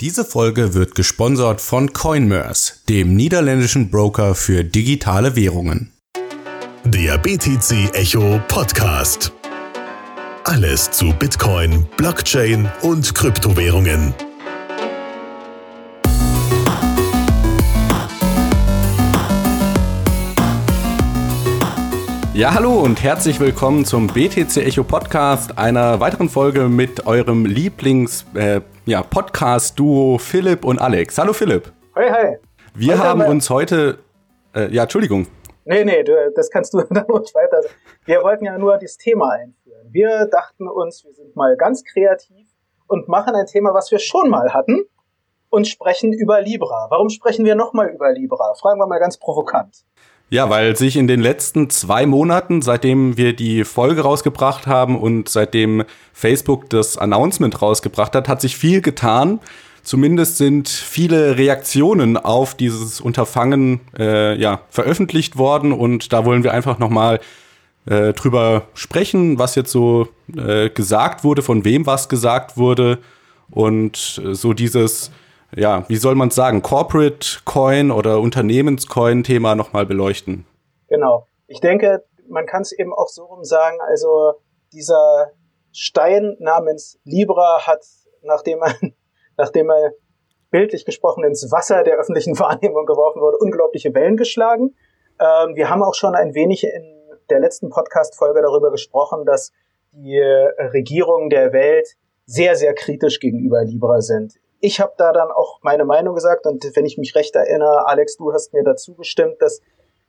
Diese Folge wird gesponsert von Coinmers, dem niederländischen Broker für digitale Währungen. Der BTC Echo Podcast. Alles zu Bitcoin, Blockchain und Kryptowährungen. Ja, hallo und herzlich willkommen zum BTC Echo Podcast, einer weiteren Folge mit eurem Lieblings äh, ja, Podcast-Duo Philipp und Alex. Hallo Philipp. Hi, hi. Wir heute haben uns heute, äh, ja, Entschuldigung. Nee, nee, du, das kannst du dann ruhig weiter. Wir wollten ja nur das Thema einführen. Wir dachten uns, wir sind mal ganz kreativ und machen ein Thema, was wir schon mal hatten und sprechen über Libra. Warum sprechen wir nochmal über Libra? Fragen wir mal ganz provokant. Ja, weil sich in den letzten zwei Monaten, seitdem wir die Folge rausgebracht haben und seitdem Facebook das Announcement rausgebracht hat, hat sich viel getan. Zumindest sind viele Reaktionen auf dieses Unterfangen äh, ja, veröffentlicht worden und da wollen wir einfach nochmal äh, drüber sprechen, was jetzt so äh, gesagt wurde, von wem was gesagt wurde und äh, so dieses ja, wie soll man sagen, Corporate Coin oder Unternehmenscoin-Thema nochmal beleuchten. Genau. Ich denke, man kann es eben auch so rum sagen, also dieser Stein namens Libra hat, nachdem er, nachdem er bildlich gesprochen ins Wasser der öffentlichen Wahrnehmung geworfen wurde, unglaubliche Wellen geschlagen. Ähm, wir haben auch schon ein wenig in der letzten Podcast-Folge darüber gesprochen, dass die Regierungen der Welt sehr, sehr kritisch gegenüber Libra sind ich habe da dann auch meine Meinung gesagt und wenn ich mich recht erinnere, Alex, du hast mir dazu gestimmt, dass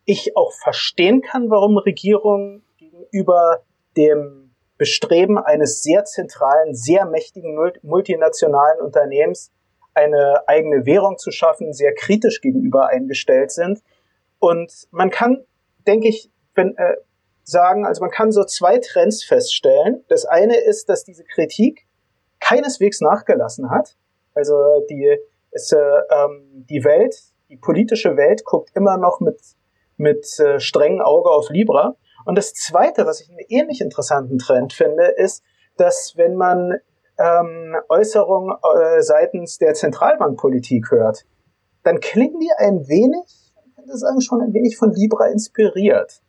ich auch verstehen kann, warum Regierungen gegenüber dem Bestreben eines sehr zentralen, sehr mächtigen multinationalen Unternehmens eine eigene Währung zu schaffen, sehr kritisch gegenüber eingestellt sind. Und man kann, denke ich, wenn, äh, sagen, also man kann so zwei Trends feststellen. Das eine ist, dass diese Kritik keineswegs nachgelassen hat. Also die, ist, äh, ähm, die Welt, die politische Welt guckt immer noch mit, mit äh, strengem Auge auf Libra. Und das Zweite, was ich einen ähnlich interessanten Trend finde, ist, dass wenn man ähm, Äußerungen äh, seitens der Zentralbankpolitik hört, dann klingen die ein wenig, ich könnte sagen, schon ein wenig von Libra inspiriert.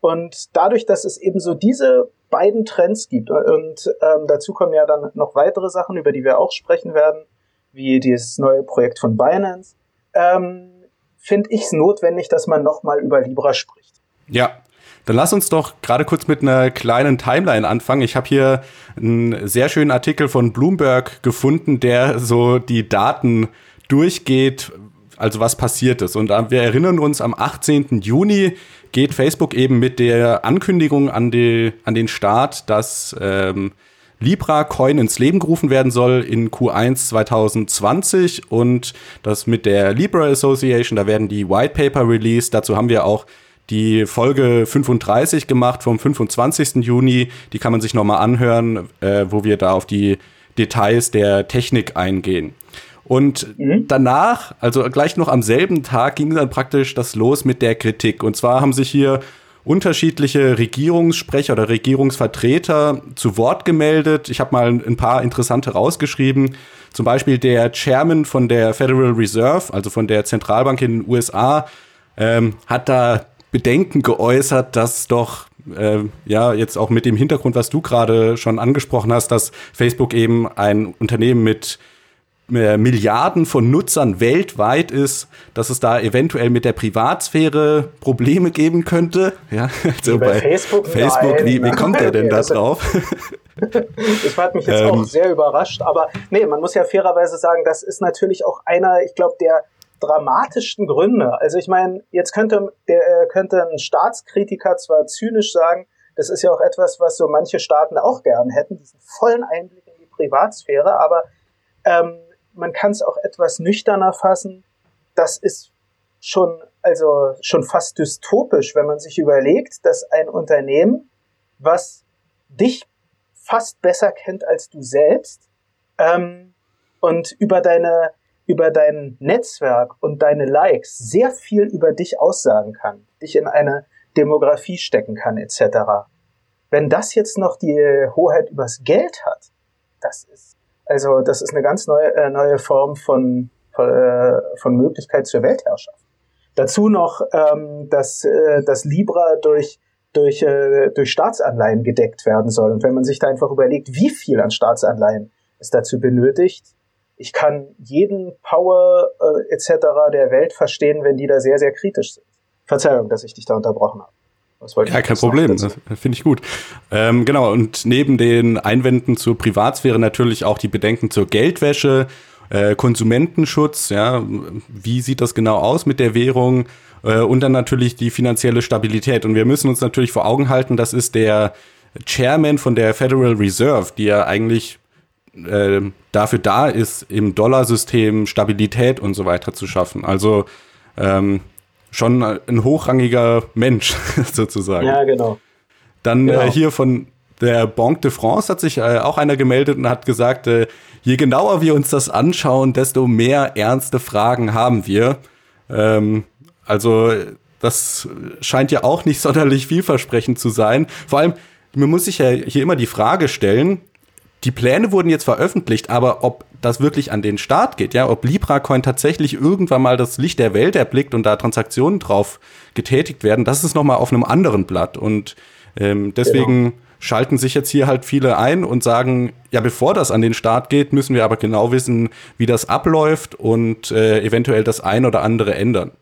Und dadurch, dass es eben so diese beiden Trends gibt und ähm, dazu kommen ja dann noch weitere Sachen, über die wir auch sprechen werden, wie dieses neue Projekt von Binance, ähm, finde ich es notwendig, dass man nochmal über Libra spricht. Ja, dann lass uns doch gerade kurz mit einer kleinen Timeline anfangen. Ich habe hier einen sehr schönen Artikel von Bloomberg gefunden, der so die Daten durchgeht, also was passiert ist. Und wir erinnern uns, am 18. Juni geht Facebook eben mit der Ankündigung an, die, an den Start, dass ähm, Libra Coin ins Leben gerufen werden soll in Q1 2020 und das mit der Libra Association, da werden die White Paper released. Dazu haben wir auch die Folge 35 gemacht vom 25. Juni. Die kann man sich nochmal anhören, äh, wo wir da auf die Details der Technik eingehen. Und mhm. danach, also gleich noch am selben Tag, ging dann praktisch das los mit der Kritik. Und zwar haben sich hier unterschiedliche Regierungssprecher oder Regierungsvertreter zu Wort gemeldet. Ich habe mal ein paar interessante rausgeschrieben. Zum Beispiel der Chairman von der Federal Reserve, also von der Zentralbank in den USA, ähm, hat da Bedenken geäußert, dass doch äh, ja jetzt auch mit dem Hintergrund, was du gerade schon angesprochen hast, dass Facebook eben ein Unternehmen mit Milliarden von Nutzern weltweit ist, dass es da eventuell mit der Privatsphäre Probleme geben könnte. Ja, also bei, bei, Facebook, Facebook nein, wie, wie kommt er denn da drauf? ich hat mich jetzt ähm, auch sehr überrascht, aber nee, man muss ja fairerweise sagen, das ist natürlich auch einer, ich glaube, der dramatischsten Gründe. Also ich meine, jetzt könnte der äh, könnte ein Staatskritiker zwar zynisch sagen, das ist ja auch etwas, was so manche Staaten auch gern hätten, diesen vollen Einblick in die Privatsphäre, aber ähm, man kann es auch etwas nüchterner fassen. Das ist schon, also schon fast dystopisch, wenn man sich überlegt, dass ein Unternehmen, was dich fast besser kennt als du selbst, ähm, und über deine, über dein Netzwerk und deine Likes sehr viel über dich aussagen kann, dich in eine Demografie stecken kann, etc. Wenn das jetzt noch die Hoheit übers Geld hat, das ist Also das ist eine ganz neue, äh, neue Form von, von, äh, von Möglichkeit zur Weltherrschaft. Dazu noch, ähm, dass, äh, dass Libra durch, durch, äh, durch Staatsanleihen gedeckt werden soll. Und wenn man sich da einfach überlegt, wie viel an Staatsanleihen es dazu benötigt, ich kann jeden Power äh, etc. der Welt verstehen, wenn die da sehr, sehr kritisch sind. Verzeihung, dass ich dich da unterbrochen habe. Ja, kein Problem, das finde ich gut. Ähm, genau, und neben den Einwänden zur Privatsphäre natürlich auch die Bedenken zur Geldwäsche, äh, Konsumentenschutz, ja, wie sieht das genau aus mit der Währung äh, und dann natürlich die finanzielle Stabilität. Und wir müssen uns natürlich vor Augen halten, das ist der Chairman von der Federal Reserve, die ja eigentlich äh, dafür da ist, im Dollarsystem Stabilität und so weiter zu schaffen. Also ähm, schon ein hochrangiger Mensch sozusagen. Ja, genau. Dann äh, genau. Äh, hier von der Banque de France hat sich äh, auch einer gemeldet und hat gesagt, äh, je genauer wir uns das anschauen, desto mehr ernste Fragen haben wir. Ähm, also das scheint ja auch nicht sonderlich vielversprechend zu sein. Vor allem, man muss sich ja hier immer die Frage stellen, die Pläne wurden jetzt veröffentlicht, aber ob das wirklich an den Start geht, ja, ob LibraCoin tatsächlich irgendwann mal das Licht der Welt erblickt und da Transaktionen drauf getätigt werden, das ist nochmal auf einem anderen Blatt. Und ähm, deswegen genau schalten sich jetzt hier halt viele ein und sagen, ja, bevor das an den Start geht, müssen wir aber genau wissen, wie das abläuft und äh, eventuell das ein oder andere ändern.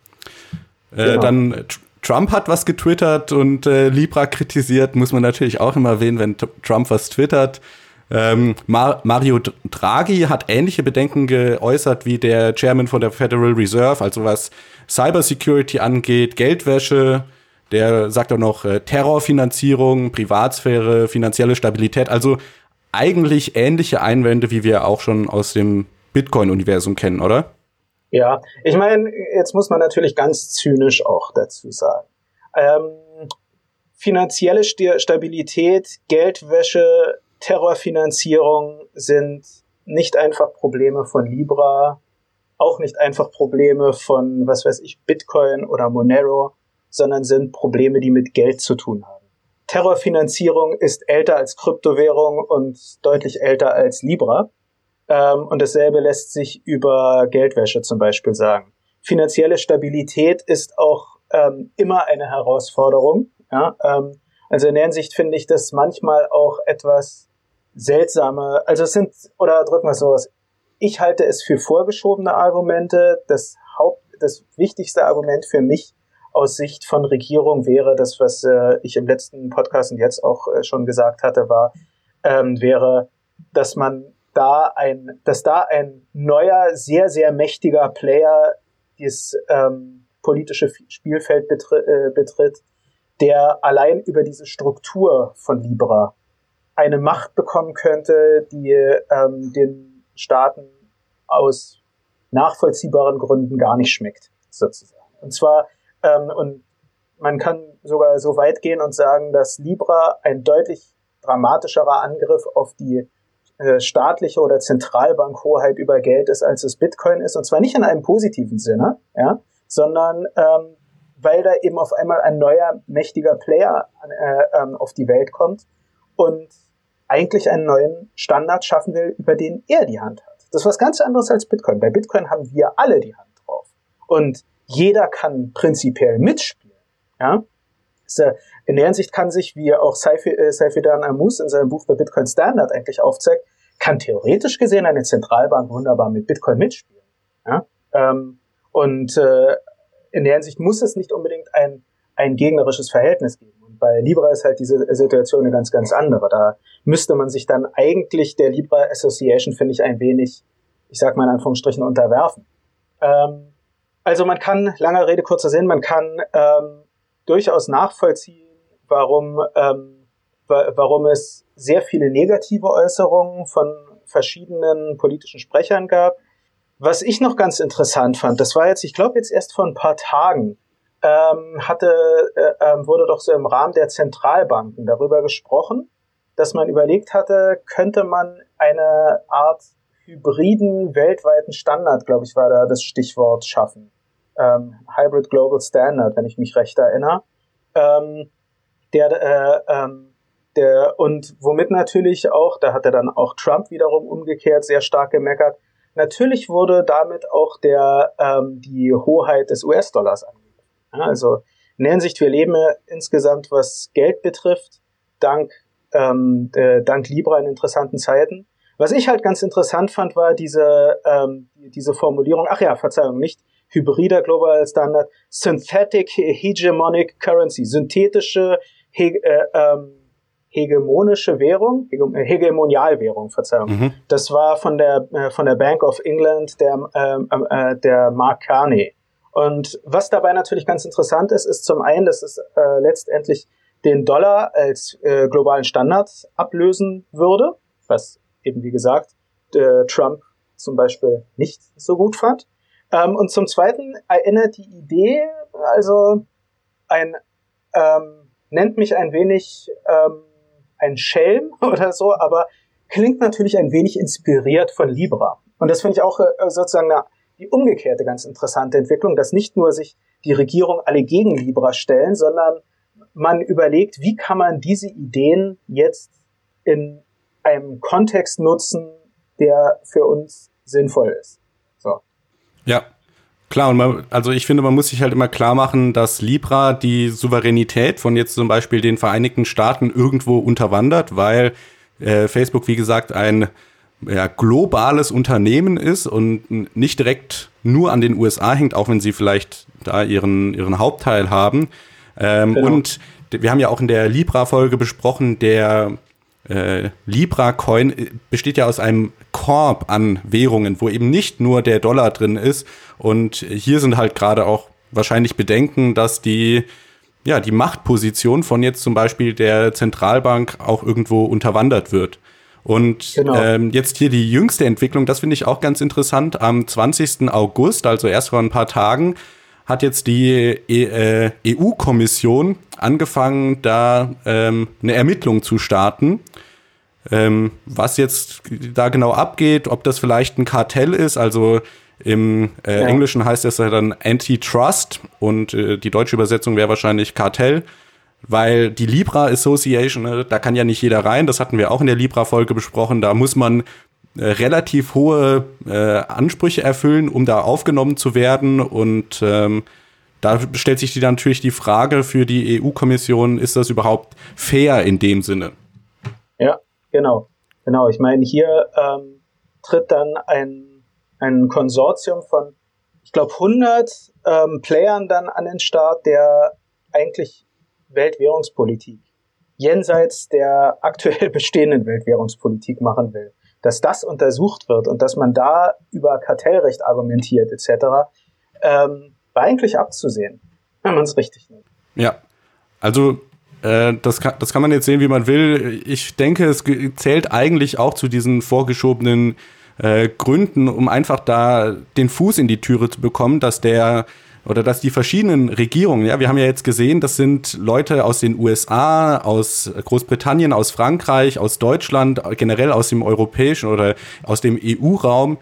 Äh, genau. Dann Trump hat was getwittert und äh, Libra kritisiert, muss man natürlich auch immer erwähnen, wenn Trump was twittert. Ähm, Mar Mario Draghi hat ähnliche Bedenken geäußert wie der Chairman von der Federal Reserve, also was Cybersecurity angeht, Geldwäsche, der sagt auch noch äh, Terrorfinanzierung, Privatsphäre, finanzielle Stabilität. Also eigentlich ähnliche Einwände, wie wir auch schon aus dem Bitcoin-Universum kennen, oder? Ja, ich meine, jetzt muss man natürlich ganz zynisch auch dazu sagen. Ähm, finanzielle Stabilität, Geldwäsche, Terrorfinanzierung sind nicht einfach Probleme von Libra, auch nicht einfach Probleme von, was weiß ich, Bitcoin oder Monero, sondern sind Probleme, die mit Geld zu tun haben. Terrorfinanzierung ist älter als Kryptowährung und deutlich älter als Libra. Ähm, und dasselbe lässt sich über Geldwäsche zum Beispiel sagen. Finanzielle Stabilität ist auch ähm, immer eine Herausforderung. Ja? Ähm, also in der Hinsicht finde ich das manchmal auch etwas seltsame, also es sind, oder drücken wir es so aus, ich halte es für vorgeschobene Argumente. Das Haupt, das wichtigste Argument für mich aus Sicht von Regierung wäre, das, was äh, ich im letzten Podcast und jetzt auch äh, schon gesagt hatte, war, ähm, wäre, dass man da ein, dass da ein neuer, sehr, sehr mächtiger Player das ähm, politische Spielfeld betri äh, betritt, der allein über diese Struktur von Libra eine Macht bekommen könnte, die ähm, den Staaten aus nachvollziehbaren Gründen gar nicht schmeckt, sozusagen. Und zwar ähm, und man kann sogar so weit gehen und sagen, dass Libra ein deutlich dramatischerer Angriff auf die äh, staatliche oder Zentralbankhoheit über Geld ist, als es Bitcoin ist. Und zwar nicht in einem positiven Sinne, ja, sondern ähm, weil da eben auf einmal ein neuer, mächtiger Player äh, ähm, auf die Welt kommt und eigentlich einen neuen Standard schaffen will, über den er die Hand hat. Das ist was ganz anderes als Bitcoin. Bei Bitcoin haben wir alle die Hand drauf. Und jeder kann prinzipiell mitspielen. Ja? In der Hinsicht kann sich, wie auch Saifidan äh, Amus in seinem Buch The Bitcoin Standard eigentlich aufzeigt, kann theoretisch gesehen eine Zentralbank wunderbar mit Bitcoin mitspielen. Ja? Ähm, und äh, in der Hinsicht muss es nicht unbedingt ein, ein gegnerisches Verhältnis geben. Bei Libra ist halt diese Situation eine ganz, ganz andere. Da müsste man sich dann eigentlich der Libra Association, finde ich, ein wenig, ich sag mal in Anführungsstrichen, unterwerfen. Ähm, also man kann, langer Rede, kurzer Sinn, man kann ähm, durchaus nachvollziehen, warum, ähm, warum es sehr viele negative Äußerungen von verschiedenen politischen Sprechern gab. Was ich noch ganz interessant fand, das war jetzt, ich glaube jetzt erst vor ein paar Tagen, ähm, hatte, äh, äh, wurde doch so im Rahmen der Zentralbanken darüber gesprochen, dass man überlegt hatte, könnte man eine Art hybriden weltweiten Standard, glaube ich, war da das Stichwort schaffen ähm, Hybrid Global Standard, wenn ich mich recht erinnere, ähm, der, äh, ähm, der, und womit natürlich auch, da hat er dann auch Trump wiederum umgekehrt sehr stark gemeckert, natürlich wurde damit auch der, ähm, die Hoheit des US-Dollars angegriffen. Ja, also in der Hinsicht, wir leben insgesamt, was Geld betrifft, dank, ähm, äh, dank Libra in interessanten Zeiten. Was ich halt ganz interessant fand, war diese, ähm, diese Formulierung, ach ja, Verzeihung, nicht hybrider Global Standard, Synthetic Hegemonic Currency, synthetische he äh, ähm, hegemonische Währung, äh, Hegemonialwährung, Verzeihung. Mhm. Das war von der äh, von der Bank of England der ähm, äh, der Mark Carney. Und was dabei natürlich ganz interessant ist, ist zum einen, dass es äh, letztendlich den Dollar als äh, globalen Standard ablösen würde, was eben wie gesagt äh, Trump zum Beispiel nicht so gut fand. Ähm, und zum Zweiten erinnert die Idee, also ein ähm, nennt mich ein wenig ähm, ein Schelm oder so, aber klingt natürlich ein wenig inspiriert von Libra. Und das finde ich auch äh, sozusagen eine, die umgekehrte ganz interessante Entwicklung, dass nicht nur sich die Regierung alle gegen Libra stellen, sondern man überlegt, wie kann man diese Ideen jetzt in einem Kontext nutzen, der für uns sinnvoll ist. So. Ja, Klar, und man, also ich finde, man muss sich halt immer klar machen, dass Libra die Souveränität von jetzt zum Beispiel den Vereinigten Staaten irgendwo unterwandert, weil äh, Facebook, wie gesagt, ein ja, globales Unternehmen ist und nicht direkt nur an den USA hängt, auch wenn sie vielleicht da ihren, ihren Hauptteil haben. Ähm, genau. Und wir haben ja auch in der Libra-Folge besprochen, der äh, Libra-Coin äh, besteht ja aus einem Korb an Währungen, wo eben nicht nur der Dollar drin ist. Und hier sind halt gerade auch wahrscheinlich Bedenken, dass die ja, die Machtposition von jetzt zum Beispiel der Zentralbank auch irgendwo unterwandert wird. Und genau. ähm, jetzt hier die jüngste Entwicklung, das finde ich auch ganz interessant. Am 20. August, also erst vor ein paar Tagen, hat jetzt die e äh, EU-Kommission angefangen, da ähm, eine Ermittlung zu starten. Ähm, was jetzt da genau abgeht, ob das vielleicht ein Kartell ist, also im äh, ja. Englischen heißt das ja dann Antitrust und äh, die deutsche Übersetzung wäre wahrscheinlich Kartell, weil die Libra Association, äh, da kann ja nicht jeder rein, das hatten wir auch in der Libra-Folge besprochen, da muss man äh, relativ hohe äh, Ansprüche erfüllen, um da aufgenommen zu werden und ähm, da stellt sich dann natürlich die Frage für die EU-Kommission, ist das überhaupt fair in dem Sinne? Ja, genau. Genau, ich meine, hier ähm, tritt dann ein, ein Konsortium von, ich glaube, 100 ähm, Playern dann an den Start, der eigentlich Weltwährungspolitik jenseits der aktuell bestehenden Weltwährungspolitik machen will. Dass das untersucht wird und dass man da über Kartellrecht argumentiert etc., ähm, war eigentlich abzusehen, wenn man es richtig nimmt. Ja, also äh, das, kann, das kann man jetzt sehen, wie man will. Ich denke, es zählt eigentlich auch zu diesen vorgeschobenen äh, Gründen, um einfach da den Fuß in die Türe zu bekommen, dass der oder dass die verschiedenen Regierungen, ja, wir haben ja jetzt gesehen, das sind Leute aus den USA, aus Großbritannien, aus Frankreich, aus Deutschland, generell aus dem europäischen oder aus dem EU-Raum,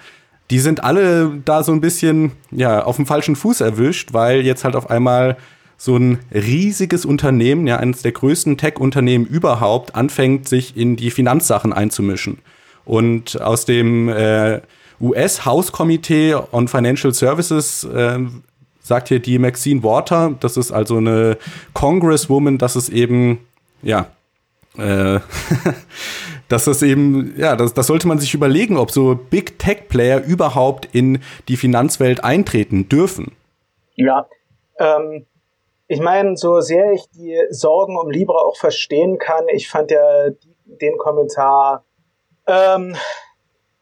die sind alle da so ein bisschen ja auf dem falschen Fuß erwischt, weil jetzt halt auf einmal so ein riesiges Unternehmen, ja eines der größten Tech-Unternehmen überhaupt, anfängt sich in die Finanzsachen einzumischen. Und aus dem äh, US House Committee on Financial Services äh, sagt hier die Maxine Water, das ist also eine Congresswoman, dass es eben ja äh, dass das eben, ja, das, das sollte man sich überlegen, ob so Big Tech Player überhaupt in die Finanzwelt eintreten dürfen. Ja, ähm, ich meine, so sehr ich die Sorgen um Libra auch verstehen kann, ich fand ja den Kommentar ähm,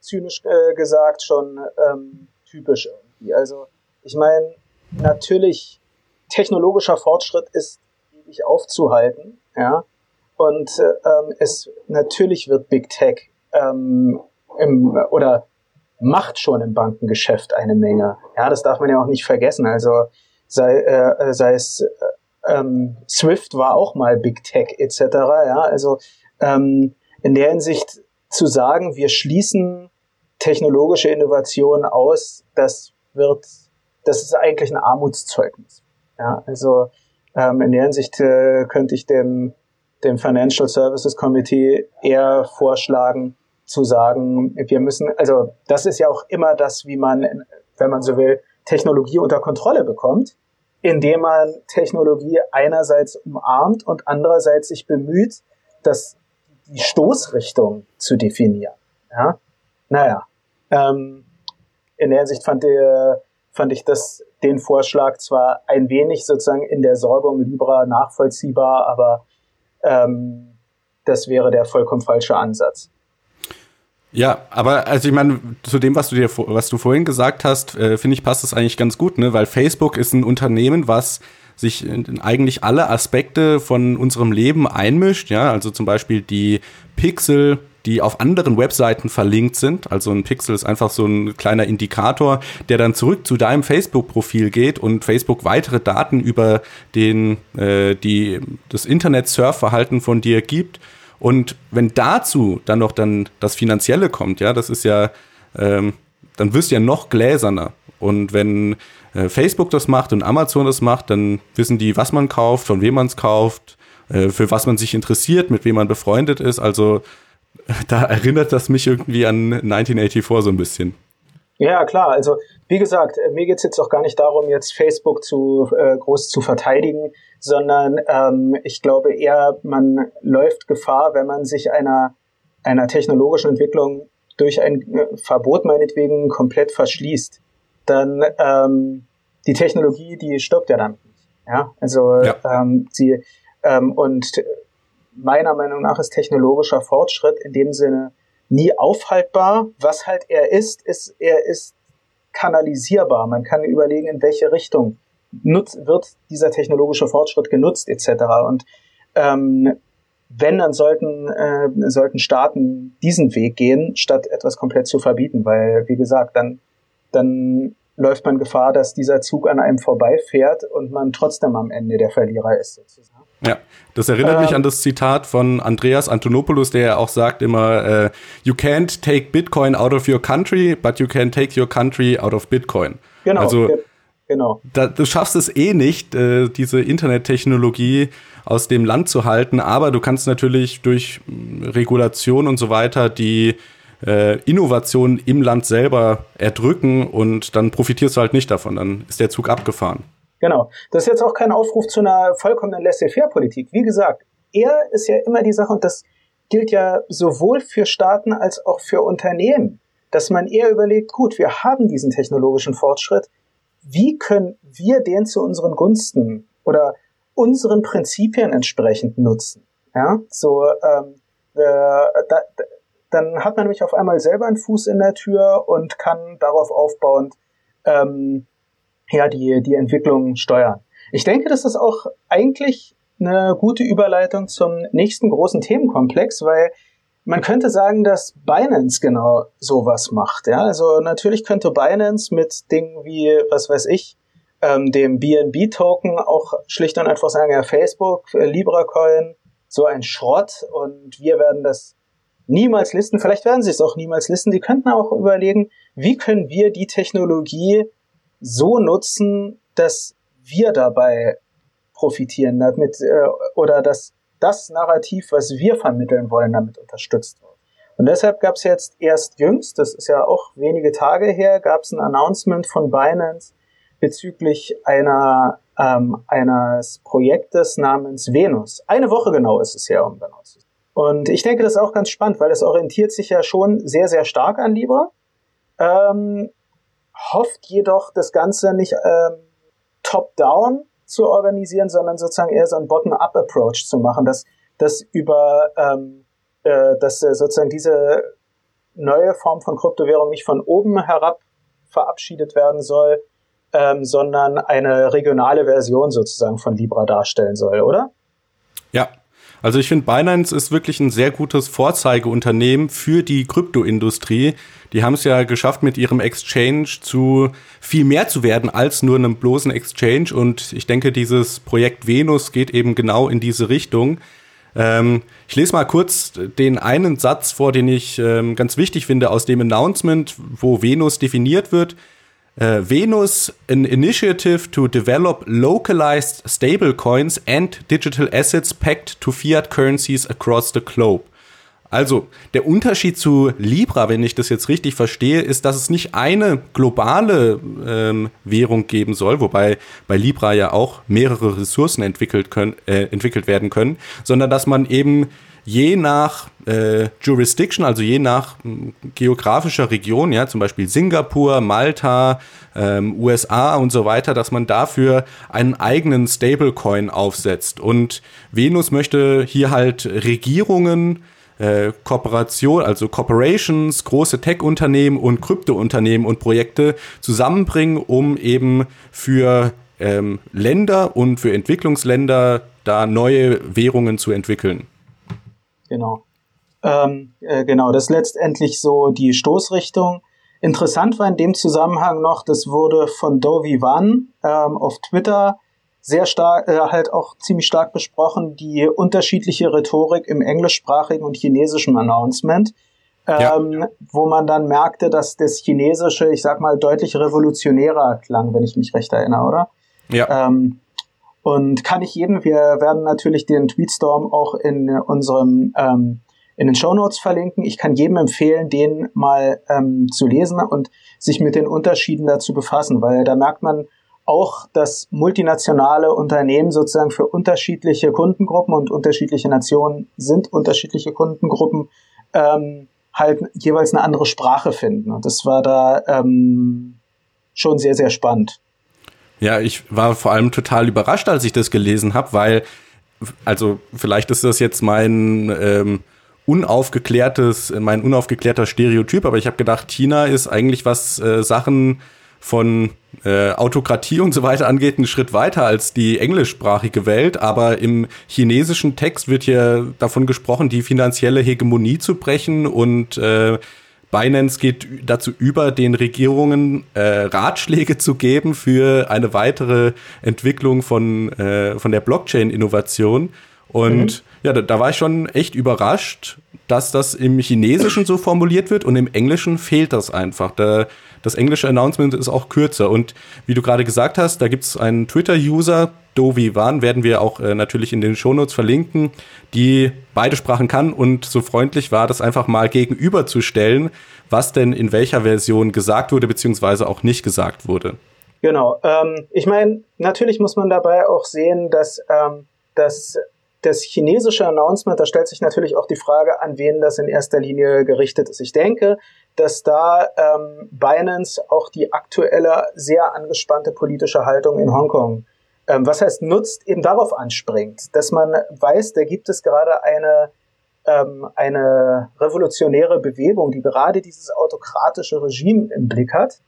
zynisch äh, gesagt schon ähm, typisch irgendwie. Also ich meine, natürlich technologischer Fortschritt ist ewig aufzuhalten, ja. Und ähm, es natürlich wird Big Tech ähm, im, oder macht schon im Bankengeschäft eine Menge. Ja, das darf man ja auch nicht vergessen. Also sei, äh, sei es äh, ähm, Swift war auch mal Big Tech etc. Ja, also ähm, in der Hinsicht zu sagen, wir schließen technologische Innovationen aus, das wird, das ist eigentlich ein Armutszeugnis. Ja, also ähm, in der Hinsicht äh, könnte ich dem dem Financial Services Committee eher vorschlagen, zu sagen, wir müssen, also das ist ja auch immer das, wie man, wenn man so will, Technologie unter Kontrolle bekommt, indem man Technologie einerseits umarmt und andererseits sich bemüht, das, die Stoßrichtung zu definieren. Ja? Naja, ähm, in der Hinsicht fand, der, fand ich das, den Vorschlag zwar ein wenig sozusagen in der Sorge um Libra nachvollziehbar, aber ähm, das wäre der vollkommen falsche Ansatz. Ja, aber also ich meine, zu dem, was du dir, was du vorhin gesagt hast, äh, finde ich, passt das eigentlich ganz gut, ne? Weil Facebook ist ein Unternehmen, was sich in eigentlich alle Aspekte von unserem Leben einmischt, ja, also zum Beispiel die Pixel, die auf anderen Webseiten verlinkt sind. Also ein Pixel ist einfach so ein kleiner Indikator, der dann zurück zu deinem Facebook-Profil geht und Facebook weitere Daten über den, äh, die, das Internet-Surfverhalten von dir gibt. Und wenn dazu dann noch dann das Finanzielle kommt, ja, das ist ja, ähm, dann wirst du ja noch gläserner. Und wenn äh, Facebook das macht und Amazon das macht, dann wissen die, was man kauft, von wem man es kauft, äh, für was man sich interessiert, mit wem man befreundet ist. Also da erinnert das mich irgendwie an 1984 so ein bisschen. Ja, klar. Also wie gesagt, äh, mir geht's jetzt auch gar nicht darum, jetzt Facebook zu äh, groß zu verteidigen, sondern ähm, ich glaube eher, man läuft Gefahr, wenn man sich einer, einer technologischen Entwicklung durch ein äh, Verbot meinetwegen komplett verschließt, dann ähm, die Technologie, die stirbt ja dann. Ja, also ja. Ähm, sie ähm, und meiner Meinung nach ist technologischer Fortschritt in dem Sinne nie aufhaltbar. Was halt er ist, ist, er ist kanalisierbar. Man kann überlegen, in welche Richtung nutz, wird dieser technologische Fortschritt genutzt, etc. Und ähm, wenn, dann sollten, äh, sollten Staaten diesen Weg gehen, statt etwas komplett zu verbieten, weil, wie gesagt, dann, dann läuft man Gefahr, dass dieser Zug an einem vorbeifährt und man trotzdem am Ende der Verlierer ist, sozusagen. Ja, das erinnert ähm, mich an das Zitat von Andreas Antonopoulos, der ja auch sagt immer, äh, you can't take Bitcoin out of your country, but you can take your country out of Bitcoin. Genau. Also, genau. Da, du schaffst es eh nicht, äh, diese Internettechnologie aus dem Land zu halten, aber du kannst natürlich durch mm, Regulation und so weiter die äh, Innovation im Land selber erdrücken und dann profitierst du halt nicht davon. Dann ist der Zug abgefahren. Genau. Das ist jetzt auch kein Aufruf zu einer vollkommenen Laissez-faire-Politik. Wie gesagt, er ist ja immer die Sache, und das gilt ja sowohl für Staaten als auch für Unternehmen, dass man eher überlegt, gut, wir haben diesen technologischen Fortschritt, wie können wir den zu unseren Gunsten oder unseren Prinzipien entsprechend nutzen? Ja, so, ähm, äh, da, dann hat man nämlich auf einmal selber einen Fuß in der Tür und kann darauf aufbauend ähm, ja, die, die Entwicklung steuern. Ich denke, das ist auch eigentlich eine gute Überleitung zum nächsten großen Themenkomplex, weil man könnte sagen, dass Binance genau sowas macht. Ja, also natürlich könnte Binance mit Dingen wie, was weiß ich, ähm, dem BNB-Token auch schlicht und einfach sagen, ja, Facebook, äh, LibraCoin, so ein Schrott und wir werden das niemals listen. Vielleicht werden sie es auch niemals listen. Die könnten auch überlegen, wie können wir die Technologie so nutzen, dass wir dabei profitieren damit äh, oder dass das Narrativ, was wir vermitteln wollen, damit unterstützt wird. Und deshalb gab es jetzt erst jüngst, das ist ja auch wenige Tage her, gab es ein Announcement von Binance bezüglich einer ähm, eines Projektes namens Venus. Eine Woche genau ist es her, um genau zu sein. Und ich denke, das ist auch ganz spannend, weil es orientiert sich ja schon sehr, sehr stark an Libra. Ähm, hofft jedoch, das Ganze nicht ähm, top-down zu organisieren, sondern sozusagen eher so ein Bottom-up-Approach zu machen, dass, dass über ähm, äh, dass äh, sozusagen diese neue Form von Kryptowährung nicht von oben herab verabschiedet werden soll, ähm, sondern eine regionale Version sozusagen von Libra darstellen soll, oder? Ja, also ich finde, Binance ist wirklich ein sehr gutes Vorzeigeunternehmen für die Kryptoindustrie. Die haben es ja geschafft, mit ihrem Exchange zu viel mehr zu werden als nur einem bloßen Exchange. Und ich denke, dieses Projekt Venus geht eben genau in diese Richtung. Ähm, ich lese mal kurz den einen Satz vor, den ich ähm, ganz wichtig finde aus dem Announcement, wo Venus definiert wird. Äh, Venus, an initiative to develop localized stablecoins and digital assets pegged to fiat currencies across the globe. Also, der Unterschied zu Libra, wenn ich das jetzt richtig verstehe, ist, dass es nicht eine globale ähm, Währung geben soll, wobei bei Libra ja auch mehrere Ressourcen entwickelt, können, äh, entwickelt werden können, sondern dass man eben je nach äh, Jurisdiction, also je nach hm, geografischer Region, ja, zum Beispiel Singapur, Malta, ähm, USA und so weiter, dass man dafür einen eigenen Stablecoin aufsetzt. Und Venus möchte hier halt Regierungen äh, Kooperation, also Corporations, große Tech-Unternehmen und Krypto-Unternehmen und Projekte zusammenbringen, um eben für ähm, Länder und für Entwicklungsländer da neue Währungen zu entwickeln. Genau. Ähm, äh, genau, das ist letztendlich so die Stoßrichtung. Interessant war in dem Zusammenhang noch, das wurde von Dovi Wan ähm, auf Twitter sehr stark, äh, halt auch ziemlich stark besprochen, die unterschiedliche Rhetorik im englischsprachigen und chinesischen Announcement, ähm, ja. wo man dann merkte, dass das Chinesische, ich sag mal, deutlich revolutionärer klang, wenn ich mich recht erinnere, oder? Ja. Ähm, und kann ich jedem, wir werden natürlich den Tweetstorm auch in unserem ähm, in den Show Notes verlinken. Ich kann jedem empfehlen, den mal ähm, zu lesen und sich mit den Unterschieden dazu befassen, weil da merkt man, auch, dass multinationale Unternehmen sozusagen für unterschiedliche Kundengruppen und unterschiedliche Nationen sind unterschiedliche Kundengruppen ähm, halt jeweils eine andere Sprache finden. Und das war da ähm, schon sehr, sehr spannend. Ja, ich war vor allem total überrascht, als ich das gelesen habe, weil, also vielleicht ist das jetzt mein ähm, unaufgeklärtes, mein unaufgeklärter Stereotyp, aber ich habe gedacht, China ist eigentlich was äh, Sachen von äh, Autokratie und so weiter angeht, einen Schritt weiter als die englischsprachige Welt. Aber im chinesischen Text wird hier davon gesprochen, die finanzielle Hegemonie zu brechen und äh, Binance geht dazu über, den Regierungen äh, Ratschläge zu geben für eine weitere Entwicklung von, äh, von der Blockchain-Innovation. Und mhm. ja, da, da, war ich schon echt überrascht, dass das im Chinesischen so formuliert wird und im Englischen fehlt das einfach. Da, das englische Announcement ist auch kürzer. Und wie du gerade gesagt hast, da gibt es einen Twitter-User, Dovi Wan, werden wir auch äh, natürlich in den Shownotes verlinken, die beide Sprachen kann und so freundlich war, das einfach mal gegenüberzustellen, was denn in welcher Version gesagt wurde, beziehungsweise auch nicht gesagt wurde. Genau. Ähm, ich meine, natürlich muss man dabei auch sehen, dass ähm, das das chinesische Announcement, da stellt sich natürlich auch die Frage, an wen das in erster Linie gerichtet ist. Ich denke, dass da ähm, Binance auch die aktuelle sehr angespannte politische Haltung in Hongkong, ähm, was heißt nutzt, eben darauf anspringt, dass man weiß, da gibt es gerade eine ähm, eine revolutionäre Bewegung, die gerade dieses autokratische Regime im Blick hat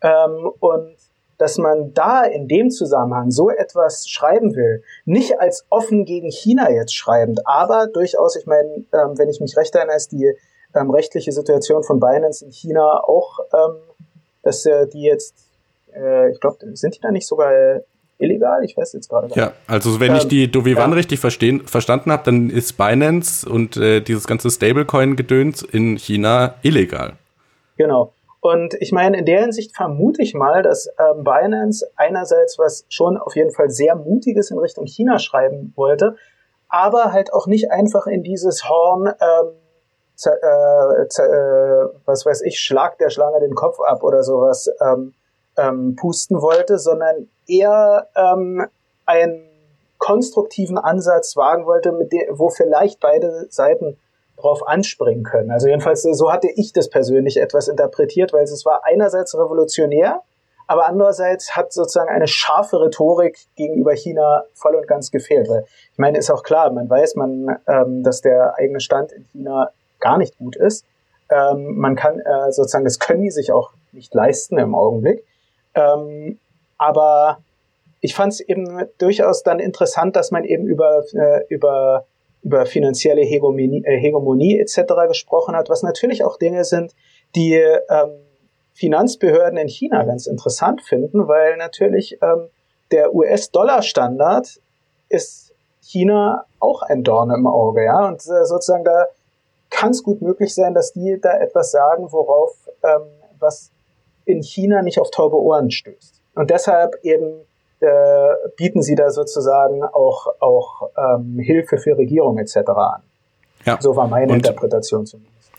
ähm, und dass man da in dem Zusammenhang so etwas schreiben will, nicht als offen gegen China jetzt schreibend, aber durchaus, ich meine, ähm, wenn ich mich recht erinnere, ist die ähm, rechtliche Situation von Binance in China auch, ähm, dass äh, die jetzt, äh, ich glaube, sind die da nicht sogar illegal? Ich weiß jetzt gerade gar nicht. Ja, also wenn ich ähm, die Dovivan ja. richtig verstehen, verstanden habe, dann ist Binance und äh, dieses ganze Stablecoin-Gedöns in China illegal. Genau. Und ich meine, in der Hinsicht vermute ich mal, dass ähm, Binance einerseits was schon auf jeden Fall sehr Mutiges in Richtung China schreiben wollte, aber halt auch nicht einfach in dieses Horn, ähm, äh, äh, was weiß ich, Schlag der Schlange den Kopf ab oder sowas ähm, ähm, pusten wollte, sondern eher ähm, einen konstruktiven Ansatz wagen wollte, mit der, wo vielleicht beide Seiten drauf anspringen können. Also jedenfalls so hatte ich das persönlich etwas interpretiert, weil es war einerseits revolutionär, aber andererseits hat sozusagen eine scharfe Rhetorik gegenüber China voll und ganz gefehlt. Weil ich meine, ist auch klar, man weiß, man, ähm, dass der eigene Stand in China gar nicht gut ist. Ähm, man kann äh, sozusagen, das können die sich auch nicht leisten im Augenblick. Ähm, aber ich fand es eben durchaus dann interessant, dass man eben über, äh, über über finanzielle Hegemonie, äh, Hegemonie etc. gesprochen hat, was natürlich auch Dinge sind, die ähm, Finanzbehörden in China ganz interessant finden, weil natürlich ähm, der US-Dollar-Standard ist China auch ein Dorn im Auge, ja, und äh, sozusagen da kann es gut möglich sein, dass die da etwas sagen, worauf ähm, was in China nicht auf taube Ohren stößt. Und deshalb eben äh, bieten sie da sozusagen auch, auch ähm, Hilfe für Regierung etc. an. Ja. So war meine und, Interpretation zumindest.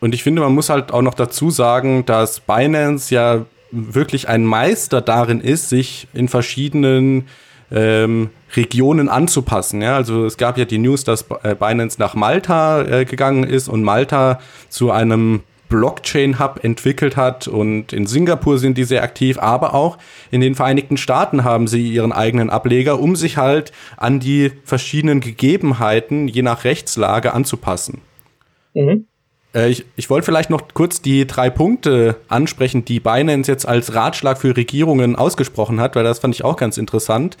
Und ich finde, man muss halt auch noch dazu sagen, dass Binance ja wirklich ein Meister darin ist, sich in verschiedenen ähm, Regionen anzupassen. Ja? Also es gab ja die News, dass äh, Binance nach Malta äh, gegangen ist und Malta zu einem Blockchain-Hub entwickelt hat und in Singapur sind die sehr aktiv, aber auch in den Vereinigten Staaten haben sie ihren eigenen Ableger, um sich halt an die verschiedenen Gegebenheiten je nach Rechtslage anzupassen. Mhm. Äh, ich, ich wollte vielleicht noch kurz die drei Punkte ansprechen, die Binance jetzt als Ratschlag für Regierungen ausgesprochen hat, weil das fand ich auch ganz interessant.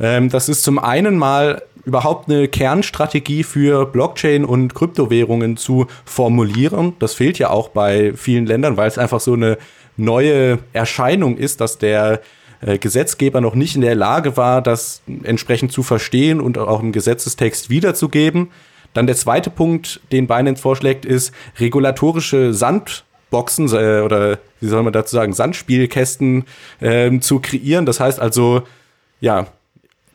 Ähm, das ist zum einen mal überhaupt eine Kernstrategie für Blockchain und Kryptowährungen zu formulieren. Das fehlt ja auch bei vielen Ländern, weil es einfach so eine neue Erscheinung ist, dass der äh, Gesetzgeber noch nicht in der Lage war, das entsprechend zu verstehen und auch im Gesetzestext wiederzugeben. Dann der zweite Punkt, den Binance vorschlägt, ist regulatorische Sandboxen äh, oder wie soll man dazu sagen, Sandspielkästen äh, zu kreieren. Das heißt also, ja,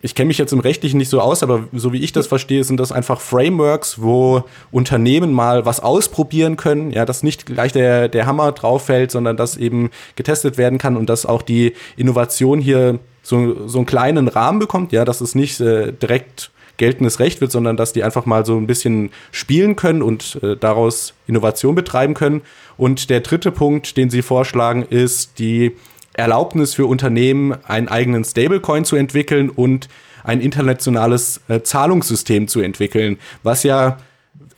ich kenne mich jetzt im Rechtlichen nicht so aus, aber so wie ich das verstehe, sind das einfach Frameworks, wo Unternehmen mal was ausprobieren können, ja, dass nicht gleich der, der Hammer drauf fällt, sondern dass eben getestet werden kann und dass auch die Innovation hier so, so einen kleinen Rahmen bekommt, ja, dass es nicht äh, direkt geltendes Recht wird, sondern dass die einfach mal so ein bisschen spielen können und äh, daraus Innovation betreiben können. Und der dritte Punkt, den sie vorschlagen, ist die Erlaubnis für Unternehmen, einen eigenen Stablecoin zu entwickeln und ein internationales äh, Zahlungssystem zu entwickeln, was ja,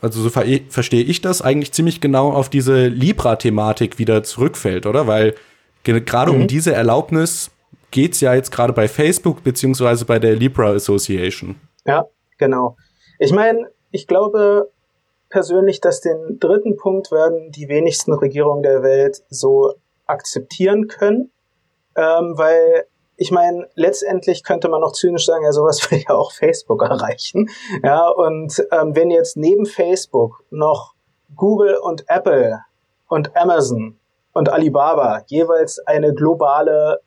also so ver verstehe ich das, eigentlich ziemlich genau auf diese Libra-Thematik wieder zurückfällt, oder? Weil gerade mhm. um diese Erlaubnis geht es ja jetzt gerade bei Facebook beziehungsweise bei der Libra Association. Ja, genau. Ich meine, ich glaube persönlich, dass den dritten Punkt werden die wenigsten Regierungen der Welt so akzeptieren können ähm, weil ich meine, letztendlich könnte man noch zynisch sagen, ja, sowas will ja auch Facebook erreichen. Ja, und ähm, wenn jetzt neben Facebook noch Google und Apple und Amazon und Alibaba jeweils eine globale,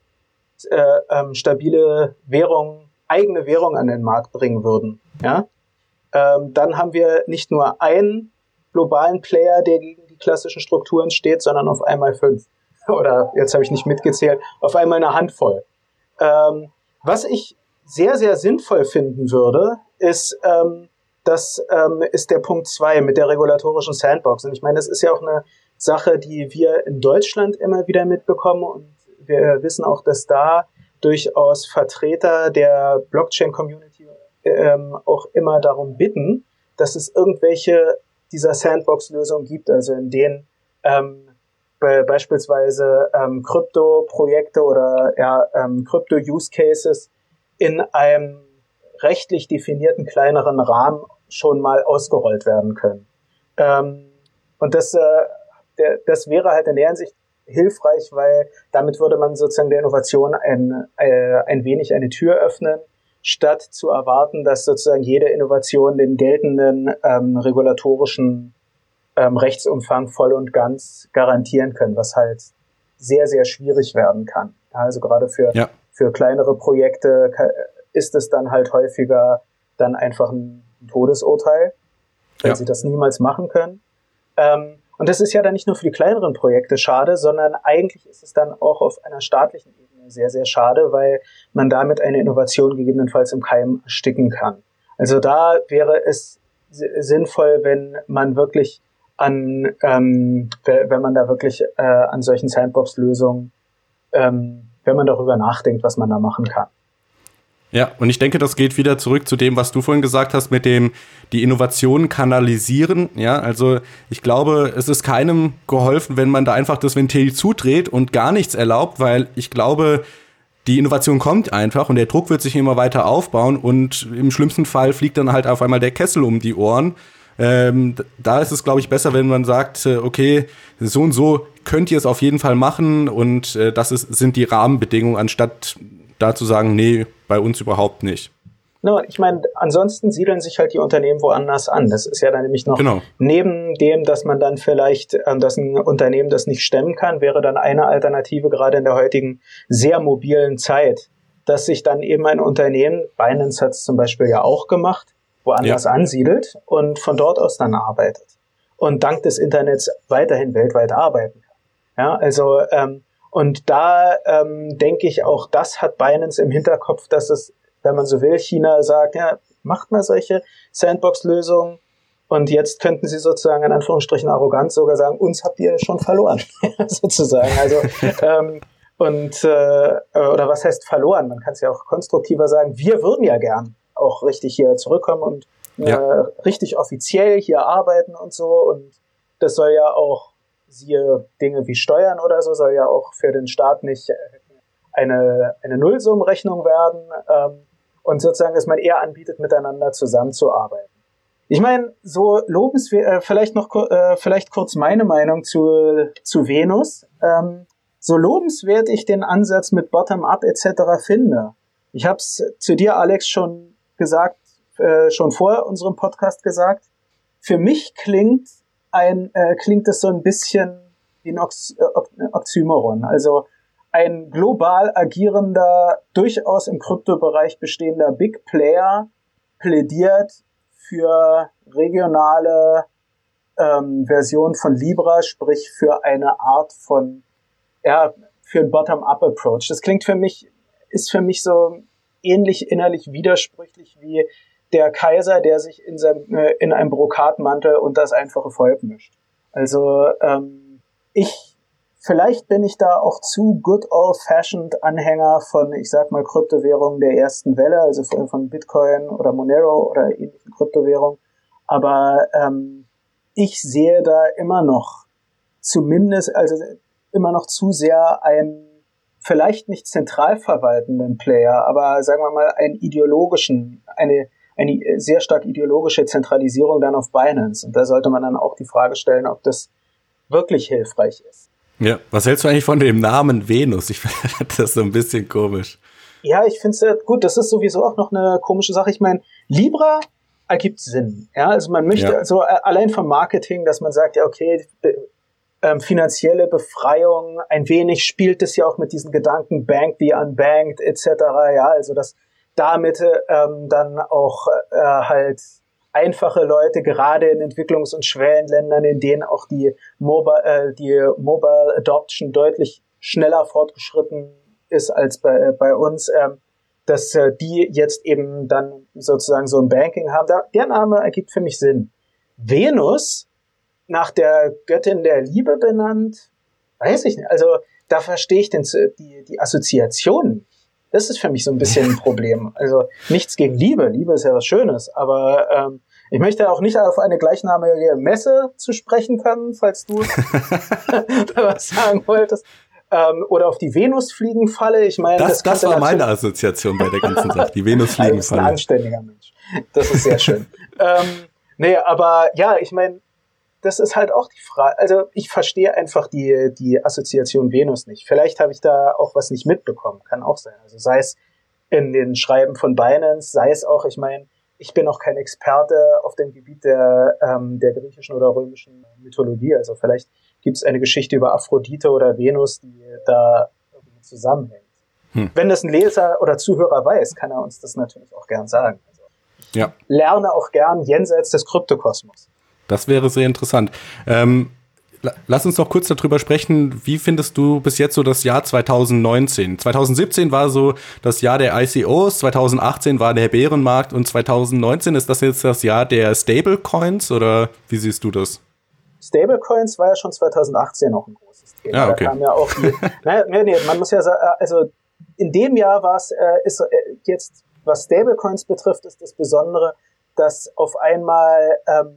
äh, ähm, stabile Währung, eigene Währung an den Markt bringen würden, ja, ähm, dann haben wir nicht nur einen globalen Player, der gegen die klassischen Strukturen steht, sondern auf einmal fünf. oder jetzt habe ich nicht mitgezählt, auf einmal eine Handvoll. Ähm, was ich sehr, sehr sinnvoll finden würde, ist, ähm, das ähm, ist der Punkt zwei mit der regulatorischen Sandbox. Und ich meine, das ist ja auch eine Sache, die wir in Deutschland immer wieder mitbekommen und wir wissen auch, dass da durchaus Vertreter der Blockchain-Community ähm, auch immer darum bitten, dass es irgendwelche dieser Sandbox-Lösungen gibt, also in denen ähm, be beispielsweise ähm, Krypto-Projekte oder ja, ähm, Krypto-Use-Cases in einem rechtlich definierten kleineren Rahmen schon mal ausgerollt werden können. Ähm, und das, äh, der, das wäre halt in der Hinsicht hilfreich, weil damit würde man sozusagen der Innovation ein, äh, ein wenig eine Tür öffnen, statt zu erwarten, dass sozusagen jede Innovation den geltenden ähm, regulatorischen ähm, Rechtsumfang voll und ganz garantieren können, was halt sehr, sehr schwierig werden kann. Also gerade für, ja. für kleinere Projekte ist es dann halt häufiger dann einfach ein Todesurteil, weil ja. sie das niemals machen können. Ähm, und das ist ja dann nicht nur für die kleineren Projekte schade, sondern eigentlich ist es dann auch auf einer staatlichen Ebene sehr, sehr schade, weil man damit eine Innovation gegebenenfalls im Keim ersticken kann. Also da wäre es sinnvoll, wenn man wirklich an, ähm, wenn man da wirklich äh, an solchen Sandbox-Lösungen, ähm, wenn man darüber nachdenkt, was man da machen kann. Ja, und ich denke, das geht wieder zurück zu dem, was du vorhin gesagt hast, mit dem die Innovationen kanalisieren. Ja, also ich glaube, es ist keinem geholfen, wenn man da einfach das Ventil zudreht und gar nichts erlaubt, weil ich glaube, die Innovation kommt einfach und der Druck wird sich immer weiter aufbauen und im schlimmsten Fall fliegt dann halt auf einmal der Kessel um die Ohren ähm, da ist es, glaube ich, besser, wenn man sagt, äh, okay, so und so könnt ihr es auf jeden Fall machen und äh, das ist, sind die Rahmenbedingungen, anstatt da zu sagen, nee, bei uns überhaupt nicht. No, ich meine, ansonsten siedeln sich halt die Unternehmen woanders an. Das ist ja dann nämlich noch Genau. neben dem, dass man dann vielleicht, ähm, dass ein Unternehmen das nicht stemmen kann, wäre dann eine Alternative gerade in der heutigen sehr mobilen Zeit, dass sich dann eben ein Unternehmen, Binance hat es zum Beispiel ja auch gemacht, woanders ansiedelt und von dort aus dann arbeitet und dank des Internets weiterhin weltweit arbeiten kann. Ja, also ähm, und da ähm, denke ich auch, das hat Binance im Hinterkopf, dass es, wenn man so will, China sagt, ja, macht mal solche Sandbox-Lösungen und jetzt könnten sie sozusagen in Anführungsstrichen arrogant sogar sagen, uns habt ihr schon verloren, sozusagen. Also ähm, und äh, oder was heißt verloren? Man kann es ja auch konstruktiver sagen. Wir würden ja gern auch richtig hier zurückkommen und äh, Ja. richtig offiziell hier arbeiten und so. Und das soll ja auch, siehe Dinge wie Steuern oder so, soll ja auch für den Staat nicht eine, eine Nullsummenrechnung werden. Ähm, und sozusagen, dass man eher anbietet, miteinander zusammenzuarbeiten. Ich meine, so lobenswert, äh, vielleicht noch äh, vielleicht kurz meine Meinung zu, zu Venus. Ähm, so lobenswert ich den Ansatz mit Bottom-up etc. finde. Ich habe es zu dir, Alex, schon gesagt, äh, schon vor unserem Podcast gesagt. Für mich klingt ein äh, klingt es so ein bisschen wie ein äh, Ox- Oxymoron. Also ein global agierender, durchaus im Kryptobereich bestehender Big Player plädiert für regionale ähm, Version von Libra, sprich für eine Art von, ja, für ein Bottom-up-Approach. Das klingt für mich, ist für mich so ähnlich innerlich widersprüchlich wie der Kaiser, der sich in, seinem, äh, in einem Brokatmantel und das einfache Volk mischt. Also ähm, ich, vielleicht bin ich da auch zu good old-fashioned Anhänger von, ich sag mal, Kryptowährungen der ersten Welle, also von, von Bitcoin oder Monero oder ähnlichen Kryptowährungen. Aber ähm, ich sehe da immer noch zumindest, also immer noch zu sehr einen vielleicht nicht zentral verwaltenden Player, aber sagen wir mal einen ideologischen, eine, eine sehr stark ideologische Zentralisierung dann auf Binance. Und da sollte man dann auch die Frage stellen, ob das wirklich hilfreich ist. Ja. Was hältst du eigentlich von dem Namen Venus? Ich finde das so ein bisschen komisch. Ja, ich finde es ja gut, das ist sowieso auch noch eine komische Sache. Ich meine, Libra ergibt Sinn. Ja, also man möchte Ja. also allein vom Marketing, dass man sagt, ja, okay, ähm, finanzielle Befreiung, ein wenig spielt es ja auch mit diesen Gedanken Bank the Unbanked etc. Ja, also dass damit ähm, dann auch äh, halt einfache Leute, gerade in Entwicklungs- und Schwellenländern, in denen auch die Mobile, äh, die Mobile Adoption deutlich schneller fortgeschritten ist als bei, bei uns, ähm, dass äh, die jetzt eben dann sozusagen so ein Banking haben. Da, der Name ergibt für mich Sinn. Venus, nach der Göttin der Liebe benannt, weiß ich nicht. Also da verstehe ich den, die, die Assoziation nicht. Das ist für mich so ein bisschen ein Problem. Also nichts gegen Liebe. Liebe ist ja was Schönes. Aber ähm, ich möchte auch nicht auf eine gleichnamige Messe zu sprechen kommen, falls du da was sagen wolltest. Ähm, oder auf die Venusfliegenfalle. Ich meine, Das, das, könnte war meine Assoziation bei der ganzen Sache. Die Du bist ein Venusfliegenfalle. anständiger Mensch. Das ist sehr schön. ähm, nee, aber ja, ich meine, das ist halt auch die Frage. Also ich verstehe einfach die, die Assoziation Venus nicht. Vielleicht habe ich da auch was nicht mitbekommen. Kann auch sein. Also sei es in den Schreiben von Binance, sei es auch, ich meine, ich bin auch kein Experte auf dem Gebiet der, ähm, der griechischen oder römischen Mythologie. Also vielleicht gibt es eine Geschichte über Aphrodite oder Venus, die da irgendwie zusammenhängt. Hm. Wenn das ein Leser oder Zuhörer weiß, kann er uns das natürlich auch gern sagen. Also Ja, lerne auch gern jenseits des Kryptokosmos. Das wäre sehr interessant. Ähm, la- lass uns noch kurz darüber sprechen. Wie findest du bis jetzt so das Jahr 2019? 2017 war so das Jahr der ICOs, 2018 war der Bärenmarkt und 2019 ist das jetzt das Jahr der Stablecoins oder wie siehst du das? Stablecoins war ja schon 2018 noch ein großes Thema. Ja, okay. Da kam ja auch die, naja, nee, nee, man muss ja sagen, also in dem Jahr war es, äh, ist äh, jetzt, was Stablecoins betrifft, ist das Besondere, dass auf einmal ähm,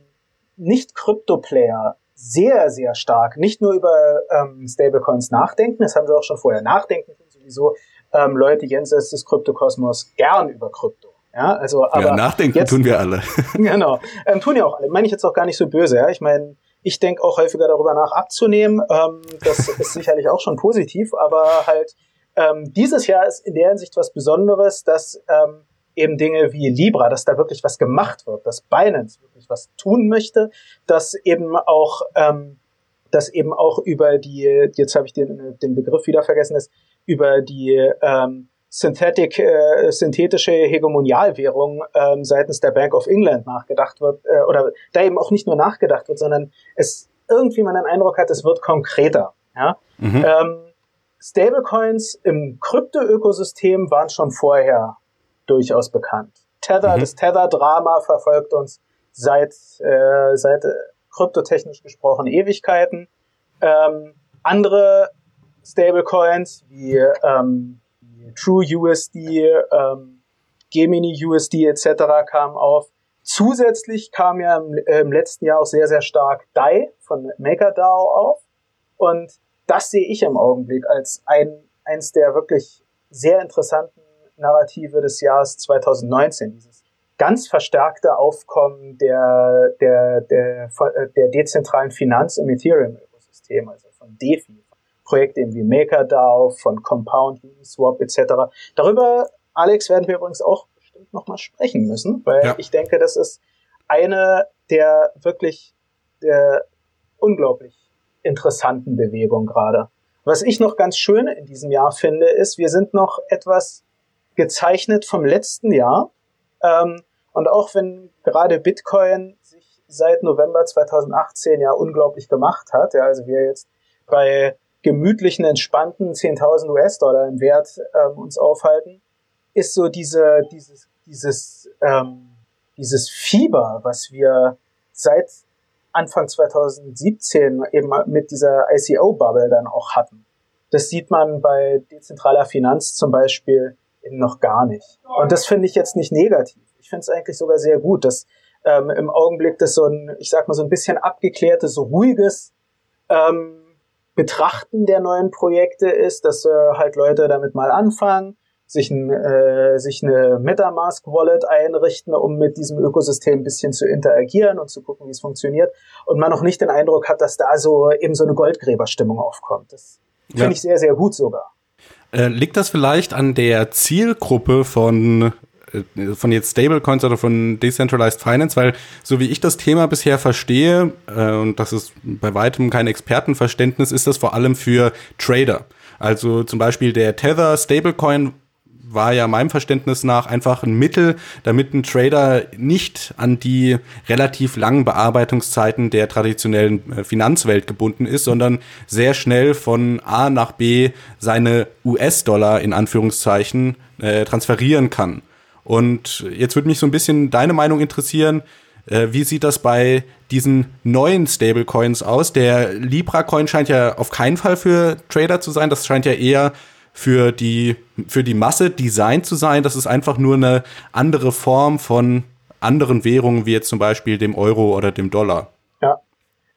Nicht-Krypto-Player sehr, sehr stark nicht nur über ähm, Stablecoins nachdenken, das haben sie auch schon vorher nachdenken, können sowieso ähm, Leute jenseits des Kryptokosmos gern über Krypto. Ja, also, aber ja, nachdenken jetzt, tun wir alle. genau. Ähm, tun ja auch alle. Meine ich jetzt auch gar nicht so böse. Ja? Ich meine, ich denke auch häufiger darüber nach abzunehmen. Ähm, das ist sicherlich auch schon positiv, aber halt ähm, dieses Jahr ist in der Hinsicht was Besonderes, dass ähm, eben Dinge wie Libra, dass da wirklich was gemacht wird, dass Binance wirklich was tun möchte, dass eben auch, ähm, dass eben auch über die, jetzt habe ich den, den Begriff wieder vergessen, ist, über die ähm, Synthetic, äh, synthetische Hegemonialwährung ähm, seitens der Bank of England nachgedacht wird, äh, oder da eben auch nicht nur nachgedacht wird, sondern es irgendwie man den Eindruck hat, es wird konkreter. Ja? Mhm. Ähm, Stablecoins im Krypto-Ökosystem waren schon vorher durchaus bekannt. Tether, mhm. das Tether-Drama verfolgt uns seit, äh, seit äh, kryptotechnisch gesprochen Ewigkeiten. Ähm, andere Stablecoins wie ähm, True USD, ähm, Gemini USD etc. kamen auf. Zusätzlich kam ja im, im, letzten Jahr auch sehr, sehr stark DAI von MakerDAO auf. Und das sehe ich im Augenblick als ein, eins der wirklich sehr interessanten Narrative des Jahres 2019. Dieses ganz verstärkte Aufkommen der, der, der, der dezentralen Finanz im Ethereum-Ökosystem, also von DeFi, Projekte wie MakerDAO, von Compound, Uniswap etc. Darüber, Alex, werden wir übrigens auch bestimmt nochmal sprechen müssen, weil ja. ich denke, das ist eine der wirklich der unglaublich interessanten Bewegungen gerade. Was ich noch ganz schön in diesem Jahr finde, ist, wir sind noch etwas gezeichnet vom letzten Jahr. Ähm, und auch wenn gerade Bitcoin sich seit November 2018 ja unglaublich gemacht hat, ja, also wir jetzt bei gemütlichen, entspannten 10.000 US-Dollar im Wert ähm, uns aufhalten, ist so diese, dieses, dieses, ähm, dieses Fieber, was wir seit Anfang 2017 eben mit dieser ICO-Bubble dann auch hatten. Das sieht man bei dezentraler Finanz zum Beispiel noch gar nicht. Und das finde ich jetzt nicht negativ. Ich finde es eigentlich sogar sehr gut, dass ähm, im Augenblick das so ein, ich sag mal, so ein bisschen abgeklärtes, ruhiges ähm, Betrachten der neuen Projekte ist, dass äh, halt Leute damit mal anfangen, sich, ein, äh, sich eine MetaMask-Wallet einrichten, um mit diesem Ökosystem ein bisschen zu interagieren und zu gucken, wie es funktioniert. Und man noch nicht den Eindruck hat, dass da so eben so eine Goldgräberstimmung aufkommt. Das finde ja. ich sehr, sehr gut sogar. Äh, liegt das vielleicht an der Zielgruppe von äh, von jetzt Stablecoins oder von Decentralized Finance, weil so wie ich das Thema bisher verstehe, äh, und das ist bei weitem kein Expertenverständnis, ist das vor allem für Trader. Also zum Beispiel der Tether Stablecoin war ja meinem Verständnis nach einfach ein Mittel, damit ein Trader nicht an die relativ langen Bearbeitungszeiten der traditionellen äh, Finanzwelt gebunden ist, sondern sehr schnell von A nach B seine US-Dollar in Anführungszeichen äh, transferieren kann. Und jetzt würde mich so ein bisschen deine Meinung interessieren. Äh, wie sieht das bei diesen neuen Stablecoins aus? Der Libra-Coin scheint ja auf keinen Fall für Trader zu sein. Das scheint ja eher für die, für die Masse designt zu sein. Das ist einfach nur eine andere Form von anderen Währungen, wie jetzt zum Beispiel dem Euro oder dem Dollar. Ja.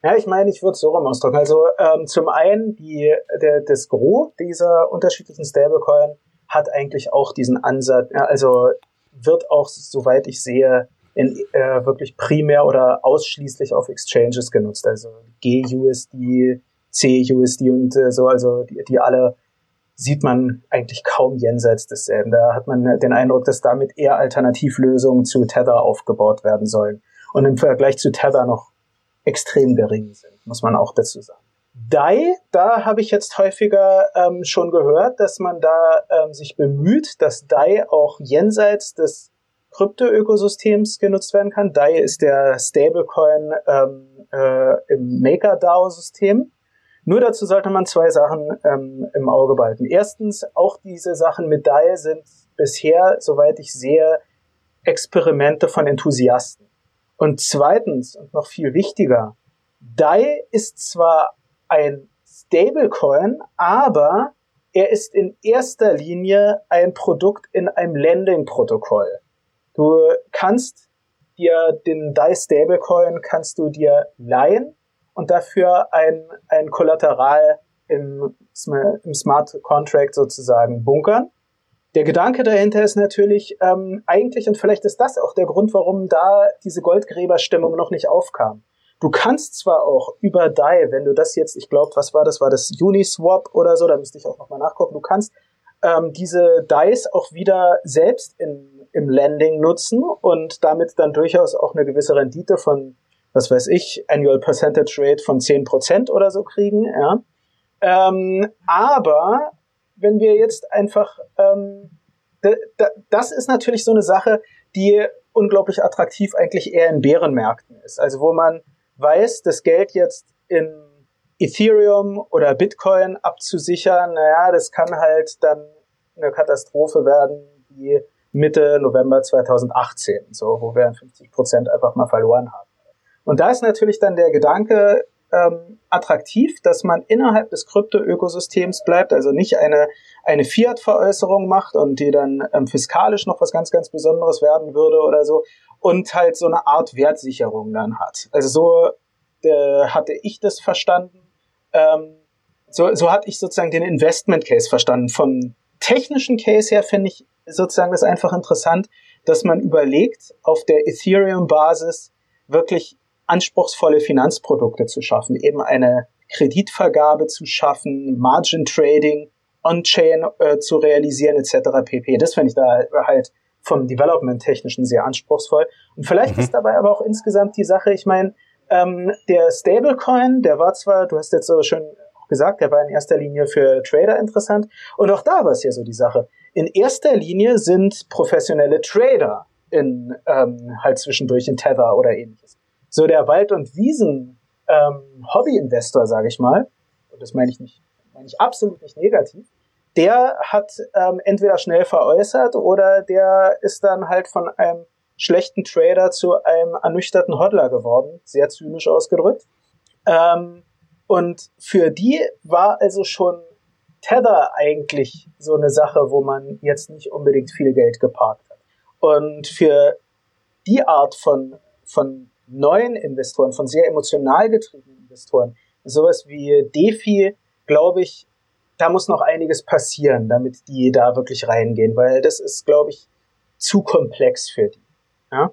Ja, ich meine, ich würde es so rum ausdrücken. Also ähm, zum einen, die, der, das Gros dieser unterschiedlichen Stablecoin hat eigentlich auch diesen Ansatz, ja, also wird auch, soweit ich sehe, in, äh, wirklich primär oder ausschließlich auf Exchanges genutzt. Also GUSD, CUSD und äh, so, also die, die alle sieht man eigentlich kaum jenseits desselben. Da hat man den Eindruck, dass damit eher Alternativlösungen zu Tether aufgebaut werden sollen. Und im Vergleich zu Tether noch extrem gering sind, muss man auch dazu sagen. DAI, da habe ich jetzt häufiger ähm, schon gehört, dass man da ähm, sich bemüht, dass DAI auch jenseits des Krypto-Ökosystems genutzt werden kann. DAI ist der Stablecoin ähm, äh, im MakerDAO-System. Nur dazu sollte man zwei Sachen ähm, im Auge behalten. Erstens, auch diese Sachen mit DAI sind bisher, soweit ich sehe, Experimente von Enthusiasten. Und zweitens, und noch viel wichtiger, DAI ist zwar ein Stablecoin, aber er ist in erster Linie ein Produkt in einem Lending-Protokoll. Du kannst dir den DAI Stablecoin kannst du dir leihen und dafür ein, ein Kollateral im, im Smart Contract sozusagen bunkern. Der Gedanke dahinter ist natürlich ähm, eigentlich, und vielleicht ist das auch der Grund, warum da diese Goldgräberstimmung noch nicht aufkam. Du kannst zwar auch über DAI, wenn du das jetzt, ich glaube, was war das, war das Uniswap oder so, da müsste ich auch nochmal nachgucken, du kannst ähm, diese DAIs auch wieder selbst in im Landing nutzen und damit dann durchaus auch eine gewisse Rendite von, was weiß ich, Annual Percentage Rate von 10% oder so kriegen. Ja. Ähm, aber wenn wir jetzt einfach, ähm, das ist natürlich so eine Sache, die unglaublich attraktiv eigentlich eher in Bärenmärkten ist. Also wo man weiß, das Geld jetzt in Ethereum oder Bitcoin abzusichern, naja, das kann halt dann eine Katastrophe werden wie Mitte November 2018, so wo wir 50 Prozent einfach mal verloren haben. Und da ist natürlich dann der Gedanke ähm, attraktiv, dass man innerhalb des Krypto-Ökosystems bleibt, also nicht eine, eine Fiat-Veräußerung macht und die dann ähm, fiskalisch noch was ganz, ganz Besonderes werden würde oder so und halt so eine Art Wertsicherung dann hat. Also so äh, hatte ich das verstanden. Ähm, so, so hatte ich sozusagen den Investment Case verstanden. Vom technischen Case her finde ich sozusagen das einfach interessant, dass man überlegt, auf der Ethereum-Basis wirklich anspruchsvolle Finanzprodukte zu schaffen, eben eine Kreditvergabe zu schaffen, Margin Trading, On-Chain äh, zu realisieren etc. pp. Das finde ich da halt vom Development-Technischen sehr anspruchsvoll. Und vielleicht mhm. ist dabei aber auch insgesamt die Sache, ich meine, ähm, der Stablecoin, der war zwar, du hast jetzt so schön gesagt, der war in erster Linie für Trader interessant. Und auch da war es ja so die Sache. In erster Linie sind professionelle Trader in ähm, halt zwischendurch in Tether oder ähnliches. So der Wald- und Wiesen ähm, sage ich mal, und das meine ich nicht, meine ich absolut nicht negativ, der hat ähm, entweder schnell veräußert oder der ist dann halt von einem schlechten Trader zu einem ernüchterten Hodler geworden, sehr zynisch ausgedrückt. Ähm, und für die war also schon Tether eigentlich so eine Sache, wo man jetzt nicht unbedingt viel Geld geparkt hat. Und für die Art von, von neuen Investoren, von sehr emotional getriebenen Investoren, sowas wie DeFi, glaube ich, da muss noch einiges passieren, damit die da wirklich reingehen, weil das ist, glaube ich, zu komplex für die. Ja.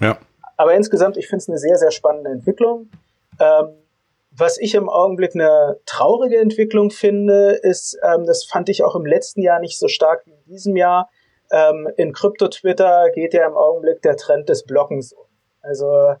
ja. Aber insgesamt, ich finde es eine sehr, sehr spannende Entwicklung. Ähm, was ich im Augenblick eine traurige Entwicklung finde, ist, ähm, das fand ich auch im letzten Jahr nicht so stark wie in diesem Jahr. Ähm, in Krypto-Twitter geht ja im Augenblick der Trend des Blockens um. Also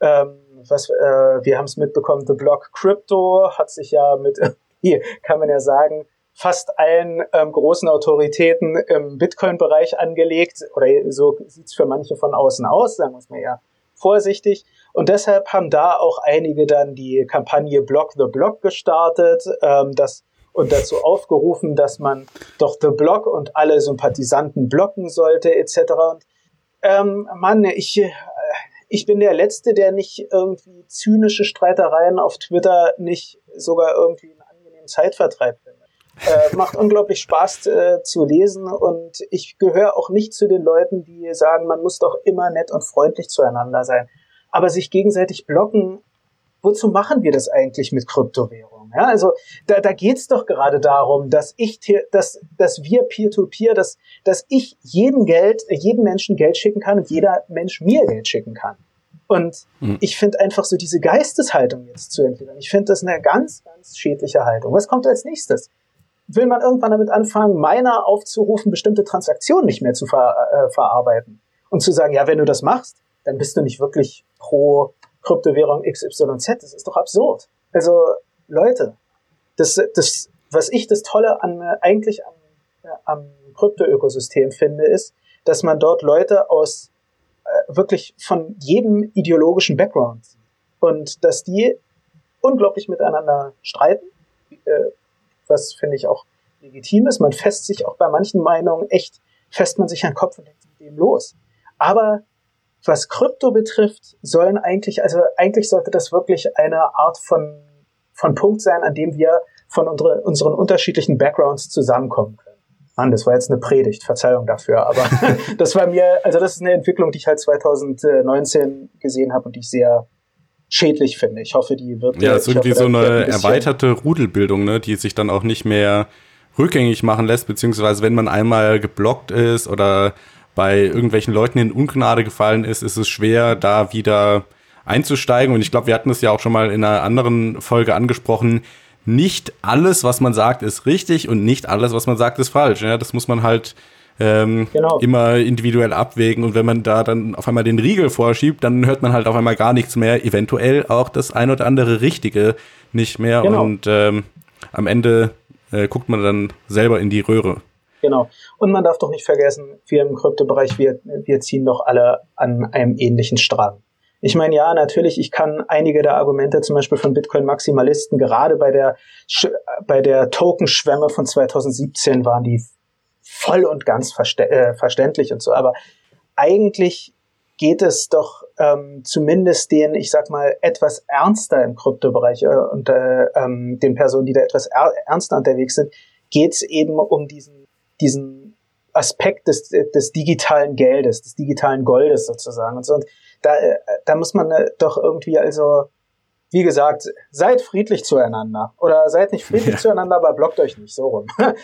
ähm, was äh, wir haben es mitbekommen, The Block Crypto hat sich ja mit, hier kann man ja sagen, fast allen ähm, großen Autoritäten im Bitcoin-Bereich angelegt, oder so sieht's für manche von außen aus, sagen wir es mal eher vorsichtig. Und deshalb haben da auch einige dann die Kampagne Block the Block gestartet, ähm, das und dazu aufgerufen, dass man doch The Block und alle Sympathisanten blocken sollte, etc. Und ähm, Mann, ich, ich bin der Letzte, der nicht irgendwie zynische Streitereien auf Twitter nicht sogar irgendwie einen angenehmen Zeitvertreib findet. Äh, macht unglaublich Spaß äh, zu lesen und ich gehöre auch nicht zu den Leuten, die sagen, man muss doch immer nett und freundlich zueinander sein. Aber sich gegenseitig blocken, wozu machen wir das eigentlich mit Kryptowährungen? Ja, also da, da geht doch gerade darum, dass ich, dass, dass wir Peer-to-Peer, -Peer, dass, dass ich jedem Geld, jedem Menschen Geld schicken kann und jeder Mensch mir Geld schicken kann. Und mhm. ich finde einfach so diese Geisteshaltung jetzt zu entwickeln. Ich finde das eine ganz, ganz schädliche Haltung. Was kommt als nächstes? will man irgendwann damit anfangen, Miner aufzurufen, bestimmte Transaktionen nicht mehr zu ver äh, verarbeiten. Und zu sagen, ja, wenn du das machst, dann bist du nicht wirklich pro Kryptowährung XYZ. Das ist doch absurd. Also, Leute, das, das, was ich das Tolle an, eigentlich am, äh, am Krypto-Ökosystem finde, ist, dass man dort Leute aus äh, wirklich von jedem ideologischen Background sieht. Und dass die unglaublich miteinander streiten, äh, was finde ich auch legitim ist. Man fässt sich auch bei manchen Meinungen echt, fässt man sich an den Kopf und denkt mit dem los. Aber was Krypto betrifft, sollen eigentlich, also eigentlich sollte das wirklich eine Art von, von Punkt sein, an dem wir von unsere, unseren unterschiedlichen Backgrounds zusammenkommen können. Mann, das war jetzt eine Predigt, Verzeihung dafür, aber das war mir, also das ist eine Entwicklung, die ich halt 2019 gesehen habe und die ich sehr schädlich finde. Ich hoffe, die wird. Ja, es ist irgendwie hoffe, so eine ein erweiterte Rudelbildung, ne, die sich dann auch nicht mehr rückgängig machen lässt, beziehungsweise wenn man einmal geblockt ist oder bei irgendwelchen Leuten in Ungnade gefallen ist, ist es schwer, da wieder einzusteigen. Und ich glaube, wir hatten es ja auch schon mal in einer anderen Folge angesprochen. Nicht alles, was man sagt, ist richtig und nicht alles, was man sagt, ist falsch. Ja, das muss man halt ähm, genau. immer individuell abwägen. Und wenn man da dann auf einmal den Riegel vorschiebt, dann hört man halt auf einmal gar nichts mehr, eventuell auch das ein oder andere Richtige nicht mehr. Genau. Und ähm, am Ende äh, guckt man dann selber in die Röhre. Genau. Und man darf doch nicht vergessen, wir im Kryptobereich, wir, wir ziehen doch alle an einem ähnlichen Strang. Ich meine, ja, natürlich, ich kann einige der Argumente zum Beispiel von Bitcoin-Maximalisten, gerade bei der, bei der Tokenschwemme von 2017 waren die voll und ganz verste äh, verständlich und so. Aber eigentlich geht es doch ähm, zumindest den, ich sag mal, etwas ernster im Kryptobereich äh, und äh, ähm, den Personen, die da etwas er ernster unterwegs sind, geht es eben um diesen, diesen Aspekt des, des digitalen Geldes, des digitalen Goldes sozusagen. Und, so. und da, äh, da muss man äh, doch irgendwie also wie gesagt, seid friedlich zueinander. Oder seid nicht friedlich ja. zueinander, aber blockt euch nicht so rum.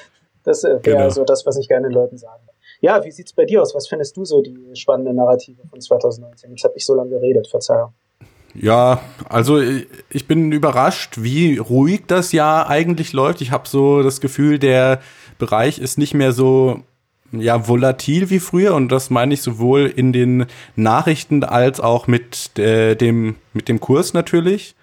Das äh, wäre genau. so das, was ich gerne den Leuten sagen Ja, wie sieht's bei dir aus? Was findest du so die spannende Narrative von 2019? Jetzt habe ich so lange geredet, Verzeihung. Ja, also ich bin überrascht, wie ruhig das Jahr eigentlich läuft. Ich habe so das Gefühl, der Bereich ist nicht mehr so ja volatil wie früher und das meine ich sowohl in den Nachrichten als auch mit äh, dem mit dem Kurs natürlich.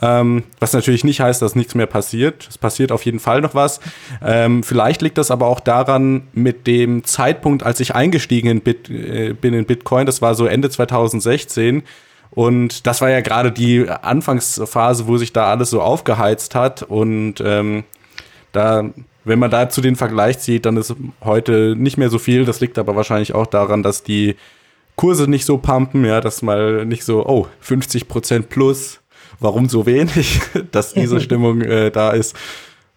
Ähm, was natürlich nicht heißt, dass nichts mehr passiert. Es passiert auf jeden Fall noch was. Ähm, vielleicht liegt das aber auch daran, mit dem Zeitpunkt, als ich eingestiegen in Bit, äh, bin in Bitcoin, das war so Ende 2016. Und das war ja gerade die Anfangsphase, wo sich da alles so aufgeheizt hat. Und ähm, da, wenn man dazu den Vergleich zieht, dann ist heute nicht mehr so viel. Das liegt aber wahrscheinlich auch daran, dass die Kurse nicht so pumpen, ja, dass mal nicht so, oh, 50 Prozent plus warum so wenig, dass diese Stimmung äh, da ist.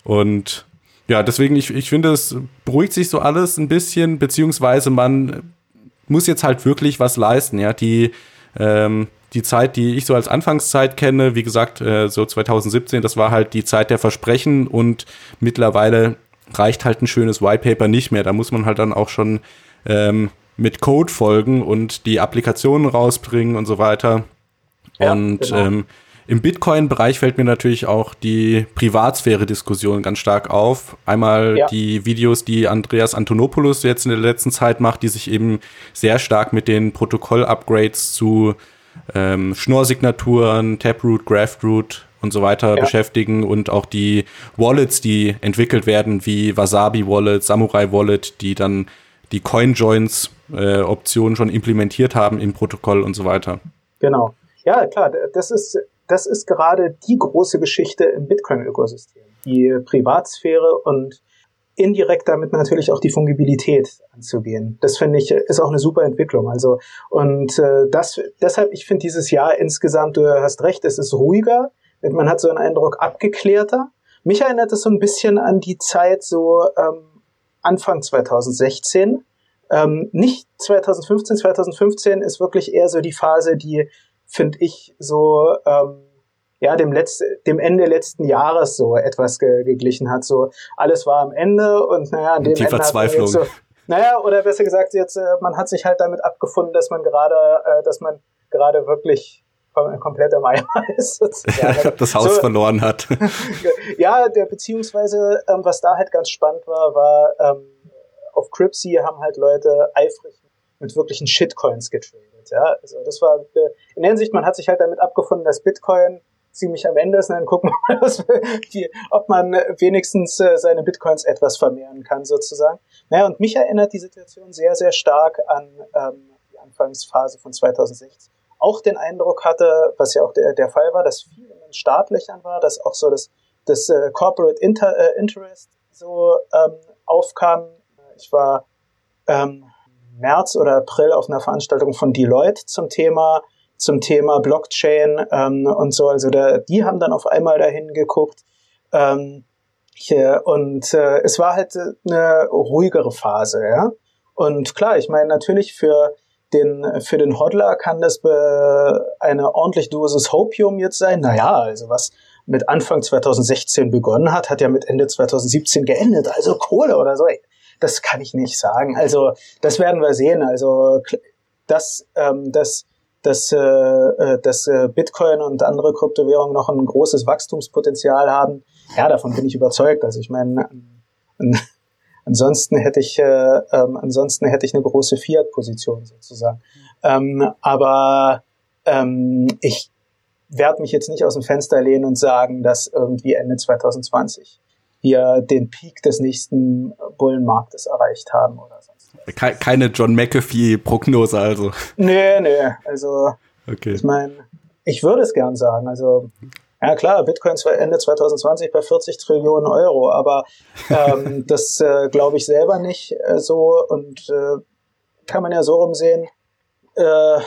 Und ja, deswegen, ich, ich finde, es beruhigt sich so alles ein bisschen, beziehungsweise man muss jetzt halt wirklich was leisten, ja, die, ähm, die Zeit, die ich so als Anfangszeit kenne, wie gesagt, äh, so 2017, das war halt die Zeit der Versprechen und mittlerweile reicht halt ein schönes Whitepaper nicht mehr. Da muss man halt dann auch schon ähm, mit Code folgen und die Applikationen rausbringen und so weiter. Ja, und genau. ähm, im Bitcoin-Bereich fällt mir natürlich auch die Privatsphäre-Diskussion ganz stark auf. Einmal ja. die Videos, die Andreas Antonopoulos jetzt in der letzten Zeit macht, die sich eben sehr stark mit den Protokoll-Upgrades zu ähm, Schnorr-Signaturen, Taproot, Graftroot und so weiter ja. beschäftigen und auch die Wallets, die entwickelt werden, wie Wasabi Wallet, Samurai Wallet, die dann die Coin-Joins äh, Optionen schon implementiert haben im Protokoll und so weiter. Genau. Ja, klar, das ist das ist gerade die große Geschichte im Bitcoin-Ökosystem. Die Privatsphäre und indirekt damit natürlich auch die Fungibilität anzugehen. Das finde ich ist auch eine super Entwicklung. Also und äh, das deshalb ich finde dieses Jahr insgesamt du hast recht, es ist ruhiger, man hat so einen Eindruck abgeklärter. Mich erinnert es so ein bisschen an die Zeit so ähm, Anfang 2016. Ähm, nicht 2015, 2015 ist wirklich eher so die Phase, die finde ich, so ähm, ja dem letzten, dem Ende letzten Jahres so etwas ge geglichen hat. So alles war am Ende und naja, an dem Die Ende Verzweiflung. So, naja, oder besser gesagt, jetzt äh, man hat sich halt damit abgefunden, dass man gerade, äh, dass man gerade wirklich komplett im Eimer ist. Ja, das Haus so, verloren hat. ja, der beziehungsweise ähm, was da halt ganz spannend war, war ähm, auf Cripsy haben halt Leute eifrig mit wirklichen Shitcoins getradet. Ja, also das war äh, in der Hinsicht, man hat sich halt damit abgefunden, dass Bitcoin ziemlich am Ende ist. Und dann gucken wir mal, die, ob man wenigstens äh, seine Bitcoins etwas vermehren kann, sozusagen. Naja, und mich erinnert die Situation sehr, sehr stark an ähm, die Anfangsphase von 2016. Auch den Eindruck hatte, was ja auch der, der Fall war, dass viel in den Startlöchern war, dass auch so das, das äh, Corporate Inter, äh, Interest so ähm, aufkam. Ich war ähm, März oder April auf einer Veranstaltung von Deloitte zum Thema zum Thema Blockchain ähm, und so. Also da, die haben dann auf einmal dahin geguckt. Ähm, hier, und äh, es war halt eine ruhigere Phase, ja. Und klar, ich meine natürlich für den für den Hodler kann das eine ordentlich Dosis Hopium jetzt sein. Naja, also was mit Anfang 2016 begonnen hat, hat ja mit Ende 2017 geendet. Also Kohle oder so. Ey, das kann ich nicht sagen. Also das werden wir sehen. Also dass, ähm, dass, dass, äh, äh, dass äh, Bitcoin und andere Kryptowährungen noch ein großes Wachstumspotenzial haben, ja, davon bin ich überzeugt. Also ich meine, ein, Ansonsten hätte ich, äh, ähm, ansonsten hätte ich eine große Fiat-Position sozusagen. Ähm, aber ähm, ich werde mich jetzt nicht aus dem Fenster lehnen und sagen, dass irgendwie Ende 2020 wir den Peak des nächsten Bullenmarktes erreicht haben oder was. Keine John McAfee-Prognose also. Nee, nee, also okay. ich meine, ich würde es gern sagen. Also ja klar, Bitcoin Ende 2020 bei 40 Trillionen Euro, aber ähm, das äh, glaube ich selber nicht äh, so und äh, kann man ja so rumsehen. Äh,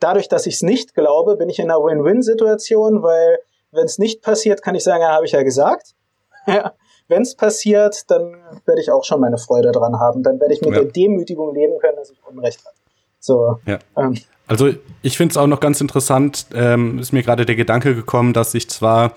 dadurch, dass ich es nicht glaube, bin ich in einer Win-Win-Situation, weil wenn es nicht passiert, kann ich sagen, ja, habe ich ja gesagt. wenn es passiert, dann werde ich auch schon meine Freude dran haben. Dann werde ich mit ja. der Demütigung leben können, dass ich Unrecht habe. So. Ja. Ähm, also ich finde es auch noch ganz interessant, ähm, ist mir gerade der Gedanke gekommen, dass sich zwar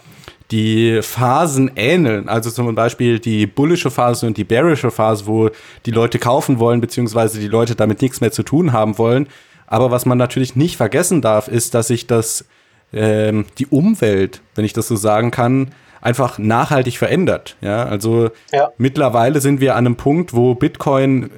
die Phasen ähneln, also zum Beispiel die bullische Phase und die bearische Phase, wo die Leute kaufen wollen, beziehungsweise die Leute damit nichts mehr zu tun haben wollen. Aber was man natürlich nicht vergessen darf, ist, dass sich das, ähm, die Umwelt, wenn ich das so sagen kann, einfach nachhaltig verändert. Ja, also ja. mittlerweile sind wir an einem Punkt, wo Bitcoin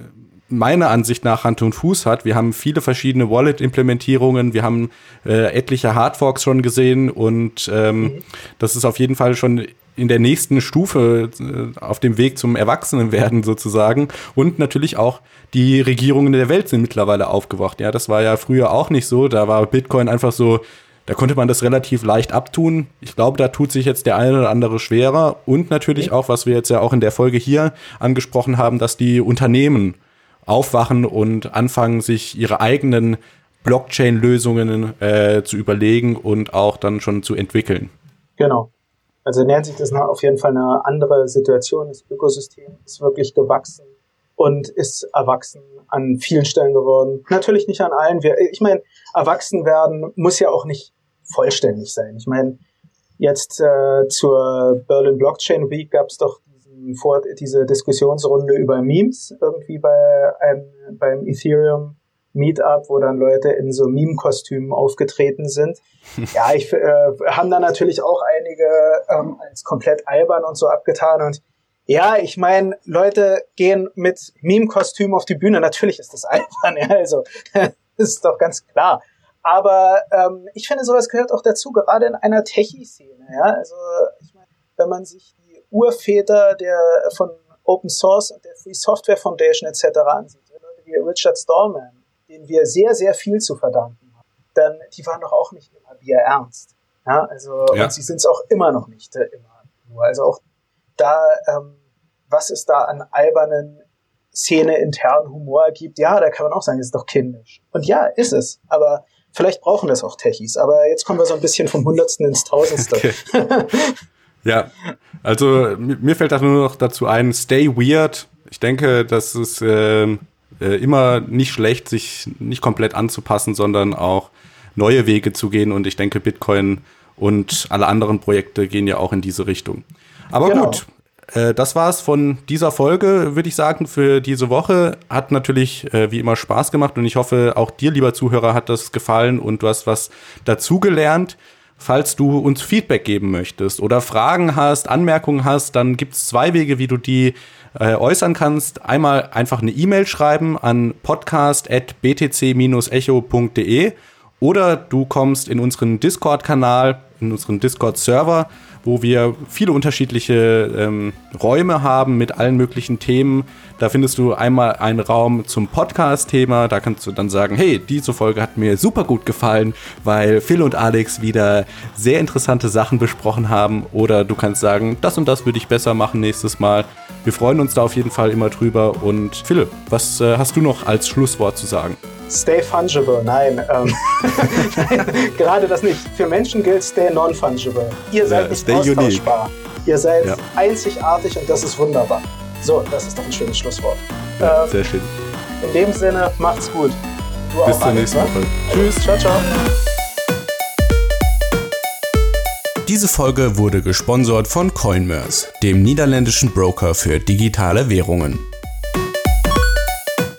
meiner Ansicht nach Hand und Fuß hat. Wir haben viele verschiedene Wallet-Implementierungen, wir haben äh, etliche Hardforks schon gesehen und ähm, mhm. das ist auf jeden Fall schon in der nächsten Stufe äh, auf dem Weg zum Erwachsenenwerden sozusagen. Und natürlich auch die Regierungen der Welt sind mittlerweile aufgewacht. Ja, das war ja früher auch nicht so. Da war Bitcoin einfach so, da konnte man das relativ leicht abtun. Ich glaube, da tut sich jetzt der eine oder andere schwerer. Und natürlich auch, was wir jetzt ja auch in der Folge hier angesprochen haben, dass die Unternehmen aufwachen und anfangen, sich ihre eigenen Blockchain-Lösungen äh, zu überlegen und auch dann schon zu entwickeln. Genau. Also nähert sich das auf jeden Fall eine andere Situation. Das Ökosystem ist wirklich gewachsen und ist erwachsen an vielen Stellen geworden. Natürlich nicht an allen. Ich meine, erwachsen werden muss ja auch nicht vollständig sein. Ich meine, jetzt äh, zur Berlin Blockchain Week gab es doch vor, diese Diskussionsrunde über Memes irgendwie bei einem, beim Ethereum Meetup, wo dann Leute in so Meme-Kostümen aufgetreten sind. ja, ich äh, haben da natürlich auch einige ähm, als komplett albern und so abgetan und ja, ich meine, Leute gehen mit Meme-Kostümen auf die Bühne. Natürlich ist das albern, ja, also das ist doch ganz klar. Aber ähm, ich finde, sowas gehört auch dazu, gerade in einer Techie-Szene. Ja, also ich meine, wenn man sich Urväter der von Open Source und der Free Software Foundation etc. ansieht, Leute wie Richard Stallman, denen wir sehr, sehr viel zu verdanken haben, dann die waren doch auch nicht immer Bier ernst. Ja, also ja. und sie sind es auch immer noch nicht äh, immer nur. Also auch da, ähm, was es da an albernen Szene internen Humor gibt, ja, da kann man auch sagen, ist doch kindisch. Und ja, ist es. Aber vielleicht brauchen das auch Techies. Aber jetzt kommen wir so ein bisschen vom Hundertsten ins Tausendste. Okay. Ja, also mir fällt da nur noch dazu ein, stay weird. Ich denke, das ist äh, äh, immer nicht schlecht, sich nicht komplett anzupassen, sondern auch neue Wege zu gehen. Und ich denke, Bitcoin und alle anderen Projekte gehen ja auch in diese Richtung. Aber genau. gut, äh, das war's von dieser Folge, würde ich sagen, für diese Woche. Hat natürlich äh, wie immer Spaß gemacht und ich hoffe, auch dir, lieber Zuhörer, hat das gefallen und du hast was dazugelernt. Falls du uns Feedback geben möchtest oder Fragen hast, Anmerkungen hast, dann gibt es zwei Wege, wie du die äh, äußern kannst. Einmal einfach eine E-Mail schreiben an podcast.btc-echo.de oder du kommst in unseren Discord-Kanal, in unseren Discord-Server wo wir viele unterschiedliche ähm, Räume haben mit allen möglichen Themen. Da findest du einmal einen Raum zum Podcast-Thema. Da kannst du dann sagen, hey, diese Folge hat mir super gut gefallen, weil Phil und Alex wieder sehr interessante Sachen besprochen haben. Oder du kannst sagen, das und das würde ich besser machen nächstes Mal. Wir freuen uns da auf jeden Fall immer drüber. Und Philipp, was äh, hast du noch als Schlusswort zu sagen? Stay fungible. Nein, ähm, nein, gerade das nicht. Für Menschen gilt Stay non-fungible. Ihr seid ja, nicht austauschbar. Unique. Ihr seid ja. einzigartig und das ist wunderbar. So, das ist doch ein schönes Schlusswort. Ähm, Sehr schön. In dem Sinne, macht's gut. Du Bis zur nächsten Woche. Tschüss. Ciao, ciao. Diese Folge wurde gesponsert von Coinmers, dem niederländischen Broker für digitale Währungen.